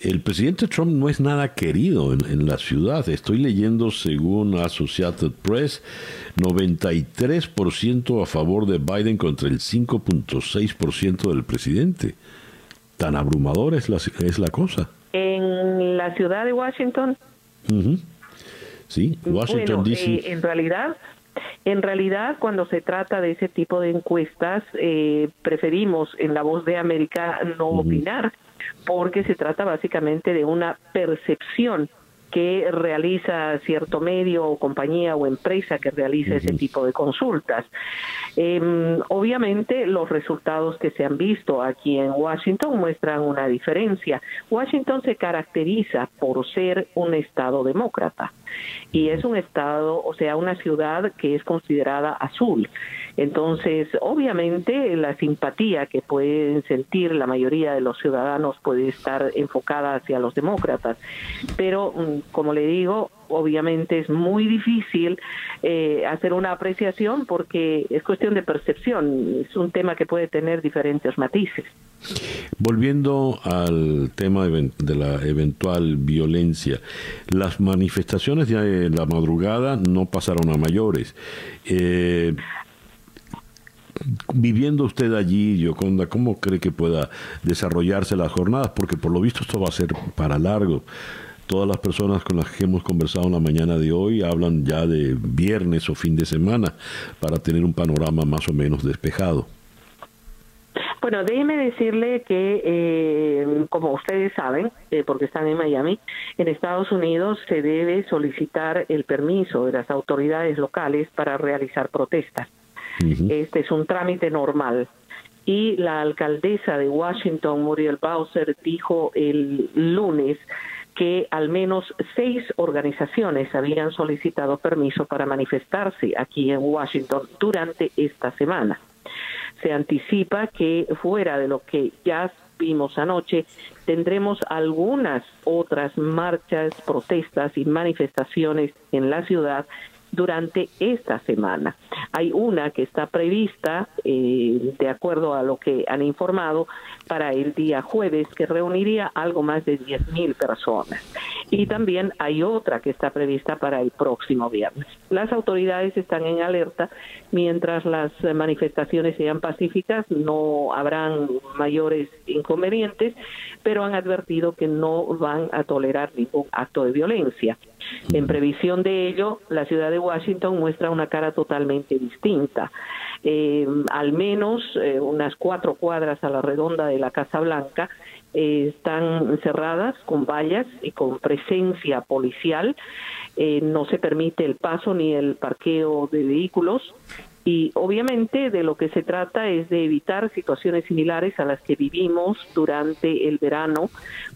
el presidente Trump no es nada querido en, en, la ciudad. Estoy leyendo, según Associated Press, 93% a favor de Biden contra el 5.6% del presidente. Tan abrumadora es la, es la cosa. En la ciudad de Washington. Sí, Washington, bueno, D.C. Eh, en realidad, en realidad, cuando se trata de ese tipo de encuestas, eh, preferimos en La Voz de América no uh -huh. opinar, porque se trata básicamente de una percepción que realiza cierto medio o compañía o empresa que realiza uh -huh. ese tipo de consultas. Eh, obviamente los resultados que se han visto aquí en Washington muestran una diferencia. Washington se caracteriza por ser un estado demócrata y es un estado, o sea, una ciudad que es considerada azul. Entonces, obviamente, la simpatía que pueden sentir la mayoría de los ciudadanos puede estar enfocada hacia los demócratas, pero, mm, como le digo, obviamente es muy difícil eh, hacer una apreciación porque es cuestión de percepción, es un tema que puede tener diferentes matices. Volviendo al tema de la eventual violencia, las manifestaciones de la madrugada no pasaron a mayores. Eh, viviendo usted allí, Yoconda, ¿cómo cree que pueda desarrollarse las jornadas? Porque por lo visto esto va a ser para largo. Todas las personas con las que hemos conversado en la mañana de hoy hablan ya de viernes o fin de semana para tener un panorama más o menos despejado. Bueno, déjeme decirle que, eh, como ustedes saben, eh, porque están en Miami, en Estados Unidos se debe solicitar el permiso de las autoridades locales para realizar protestas. Este es un trámite normal. Y la alcaldesa de Washington, Muriel Bowser, dijo el lunes que al menos seis organizaciones habían solicitado permiso para manifestarse aquí en Washington durante esta semana. Se anticipa que fuera de lo que ya vimos anoche, tendremos algunas otras marchas, protestas y manifestaciones en la ciudad durante esta semana. Hay una que está prevista, eh, de acuerdo a lo que han informado, para el día jueves, que reuniría algo más de 10 mil personas. Y también hay otra que está prevista para el próximo viernes. Las autoridades están en alerta. Mientras las manifestaciones sean pacíficas, no habrán mayores inconvenientes, pero han advertido que no van a tolerar ningún acto de violencia. En previsión de ello, la ciudad de Washington muestra una cara totalmente distinta. Eh, al menos eh, unas cuatro cuadras a la redonda de la Casa Blanca eh, están cerradas con vallas y con presencia policial. no se permite el paso ni el parqueo de vehículos. Y obviamente de lo que se trata es de evitar situaciones similares a las que vivimos durante el verano,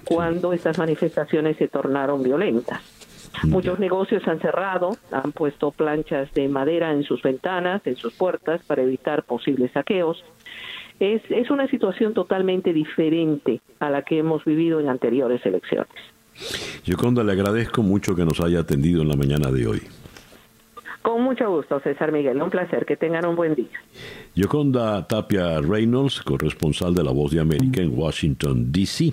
cuando estas manifestaciones se tornaron violentas. Muchos negocios han cerrado, han puesto planchas de madera en sus ventanas, en sus puertas, para evitar posibles saqueos. Es, es una situación totalmente diferente a la que hemos vivido en anteriores elecciones. Yoconda, le agradezco mucho que nos haya atendido en la mañana de hoy. Con mucho gusto, César Miguel. Un placer. Que tengan un buen día. Yoconda Tapia Reynolds, corresponsal de La Voz de América en Washington, D.C.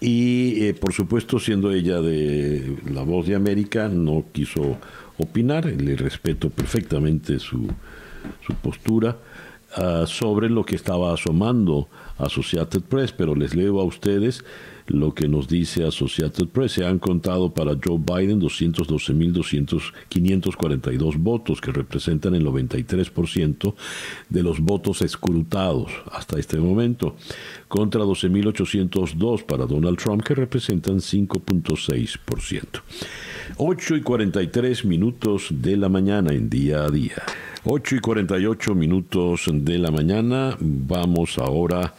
Y, eh, por supuesto, siendo ella de La Voz de América, no quiso opinar. Le respeto perfectamente su, su postura uh, sobre lo que estaba asomando Associated Press, pero les leo a ustedes lo que nos dice Associated Press. Se han contado para Joe Biden 212.542 votos, que representan el 93% de los votos escrutados hasta este momento, contra 12.802 para Donald Trump, que representan 5.6%. 8 y 43 minutos de la mañana en día a día. 8 y 48 minutos de la mañana. Vamos ahora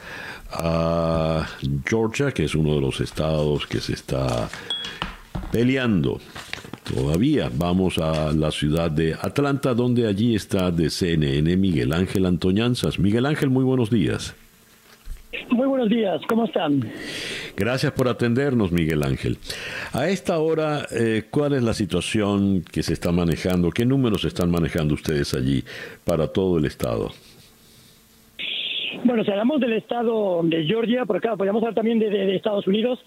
a Georgia, que es uno de los estados que se está peleando. Todavía vamos a la ciudad de Atlanta, donde allí está de CNN Miguel Ángel Antoñanzas. Miguel Ángel, muy buenos días. Muy buenos días, ¿cómo están? Gracias por atendernos, Miguel Ángel. A esta hora, eh, ¿cuál es la situación que se está manejando? ¿Qué números están manejando ustedes allí para todo el estado? Bueno, si hablamos del estado de Georgia, porque claro, podríamos hablar también de, de- Estados Unidos.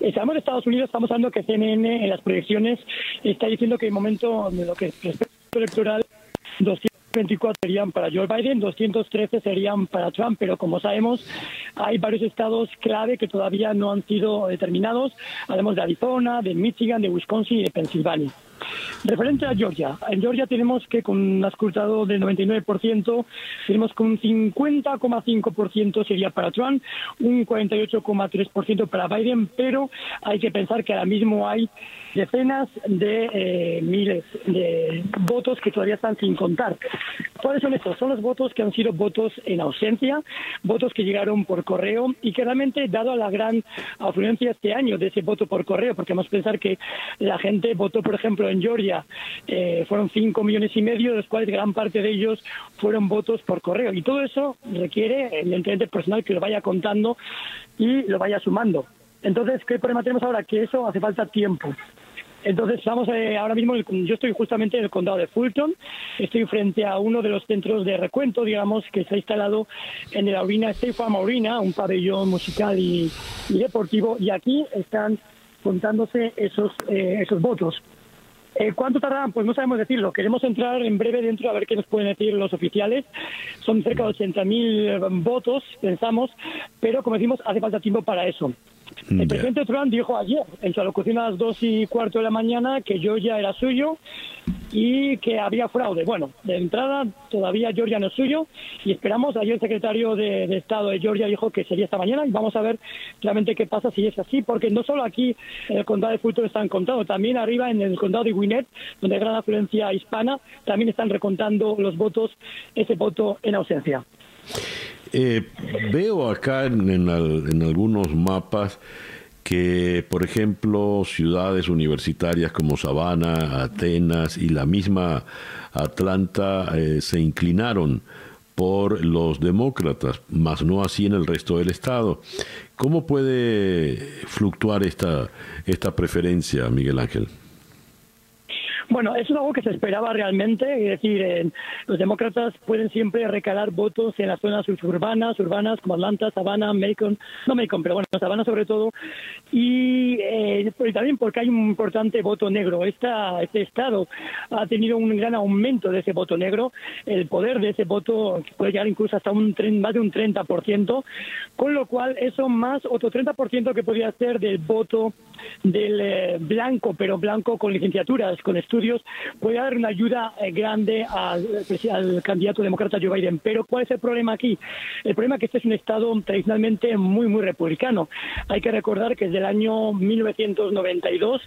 Eh, hablamos de Estados Unidos, estamos hablando que CNN en las proyecciones está diciendo que el momento de lo que respecta al electoral, 224 serían para Joe Biden, 213 serían para Trump, pero como sabemos, hay varios estados clave que todavía no han sido determinados. Hablamos de Arizona, de Michigan, de Wisconsin y de Pensilvania. Referente a Georgia, en Georgia tenemos que con un escrutado del 99%, tenemos que un 50,5% sería para Trump, un 48,3% para Biden, pero hay que pensar que ahora mismo hay decenas de eh, miles de votos que todavía están sin contar. ¿Cuáles son estos? Son los votos que han sido votos en ausencia, votos que llegaron por correo y que realmente, dado a la gran afluencia este año de ese voto por correo, porque vamos a pensar que la gente votó, por ejemplo, en Georgia, eh, fueron 5 millones y medio, de los cuales gran parte de ellos fueron votos por correo. Y todo eso requiere, evidentemente, personal que lo vaya contando y lo vaya sumando. Entonces, ¿qué problema tenemos ahora? Que eso hace falta tiempo. Entonces, estamos eh, ahora mismo, yo estoy justamente en el condado de Fulton, estoy frente a uno de los centros de recuento, digamos, que se ha instalado en la Arena State Farm Arena, un pabellón musical y, deportivo, y aquí están contándose esos, eh, esos votos. Eh, ¿Cuánto tardarán? Pues no sabemos decirlo. Queremos entrar en breve dentro a ver qué nos pueden decir los oficiales. Son cerca de 80.000 votos, pensamos, pero como decimos, hace falta tiempo para eso. El presidente Trump dijo ayer, en su alocución a las dos y cuarto de la mañana, que Georgia era suyo y que había fraude. Bueno, de entrada todavía Georgia no es suyo y esperamos, ayer el secretario de, de Estado de Georgia dijo que sería esta mañana y vamos a ver realmente qué pasa si es así, porque no solo aquí en el condado de Fulton están contando, también arriba en el condado de Gwinnett, donde hay gran afluencia hispana, también están recontando los votos, ese voto en ausencia. Eh, veo acá en, en al- en algunos mapas que, por ejemplo, ciudades universitarias como Savannah, Atenas y la misma Atlanta eh, se inclinaron por los demócratas, más no así en el resto del estado. ¿Cómo puede fluctuar esta, esta preferencia, Miguel Ángel? Bueno, es algo que se esperaba realmente, es decir, eh, los demócratas pueden siempre recalar votos en las zonas suburbanas, urbanas como Atlanta, Savannah, Macon, no Macon, pero bueno, Savannah sobre todo, y, eh, también porque hay un importante voto negro. Esta, este estado ha tenido un gran aumento de ese voto negro, el poder de ese voto puede llegar incluso hasta un más de un 30%, con lo cual eso más otro 30% que podría ser del voto del eh, blanco, pero blanco con licenciaturas, con estudios, puede dar una ayuda eh, grande al, al candidato demócrata Joe Biden. Pero ¿cuál es el problema aquí? El problema es que este es un estado tradicionalmente muy, muy republicano. Hay que recordar que desde el año 1992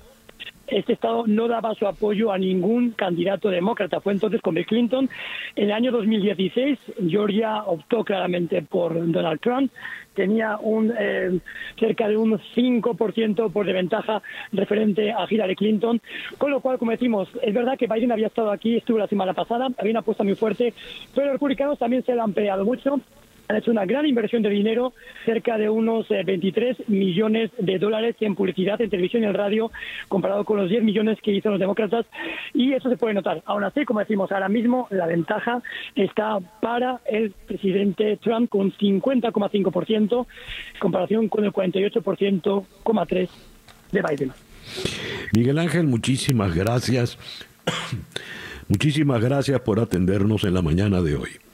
este estado no daba su apoyo a ningún candidato demócrata. Fue entonces con Bill Clinton. En el año 2016, Georgia optó claramente por Donald Trump. Tenía un eh, cerca de un 5% por de ventaja referente a Hillary Clinton. Con lo cual, como decimos, es verdad que Biden había estado aquí, estuvo la semana pasada, había una apuesta muy fuerte, pero los republicanos también se lo han peleado mucho hecho una gran inversión de dinero, cerca de unos eh, 23 millones de dólares en publicidad, en televisión y en radio, comparado con los 10 millones que hizo los demócratas, y eso se puede notar. Aún así, como decimos, ahora mismo la ventaja está para el presidente Trump con 50,5%, en comparación con el 48,3% de Biden. Miguel Ángel, muchísimas gracias. [coughs] Muchísimas gracias por atendernos en la mañana de hoy.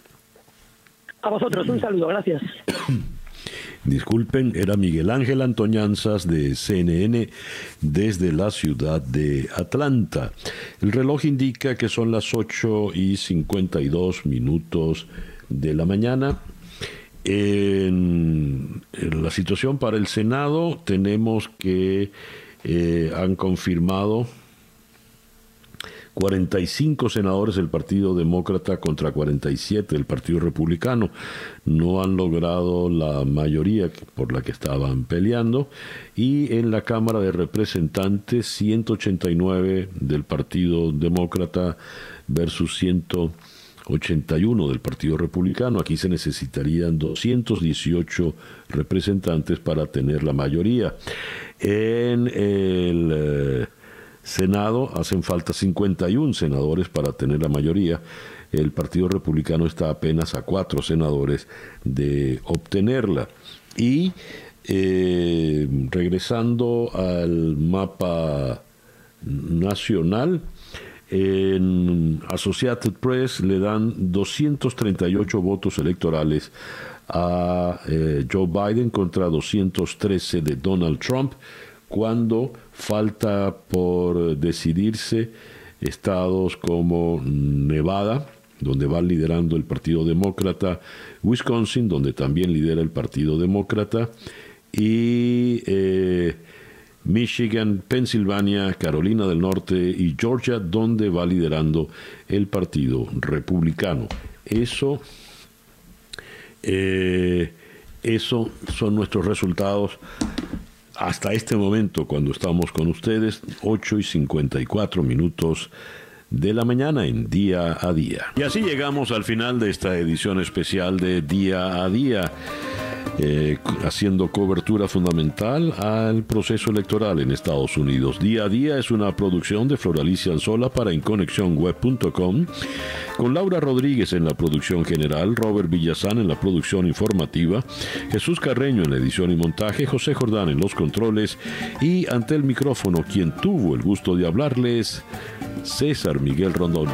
A vosotros, un saludo, gracias. [coughs] Disculpen, era Miguel Ángel Antoñanzas de CNN desde la ciudad de Atlanta. El reloj indica que son las 8 y 52 minutos de la mañana. En, en la situación para el Senado tenemos que eh, han confirmado 45 senadores del Partido Demócrata contra 47 del Partido Republicano. No han logrado la mayoría por la que estaban peleando. Y en la Cámara de Representantes, 189 del Partido Demócrata versus 181 del Partido Republicano. Aquí se necesitarían 218 representantes para tener la mayoría. En el... Senado hacen falta 51 senadores para tener la mayoría. El Partido Republicano está apenas a cuatro senadores de obtenerla. Y eh, regresando al mapa nacional, en Associated Press le dan 238 votos electorales a eh, Joe Biden contra 213 de Donald Trump, cuando falta por decidirse estados como Nevada, donde va liderando el Partido Demócrata, Wisconsin, donde también lidera el Partido Demócrata, y eh, Michigan, Pensilvania, Carolina del Norte y Georgia, donde va liderando el Partido Republicano. Eso, eh, eso son nuestros resultados hasta este momento, cuando estamos con ustedes, 8 y 54 minutos de la mañana en Día a Día. Y así llegamos al final de esta edición especial de Día a Día. Eh, haciendo cobertura fundamental al proceso electoral en Estados Unidos. Día a día es una producción de Floralicia Anzola para inconexionweb.com, con Laura Rodríguez en la producción general, Robert Villazán en la producción informativa, Jesús Carreño en la edición y montaje, José Jordán en los controles y ante el micrófono quien tuvo el gusto de hablarles, César Miguel Rondón.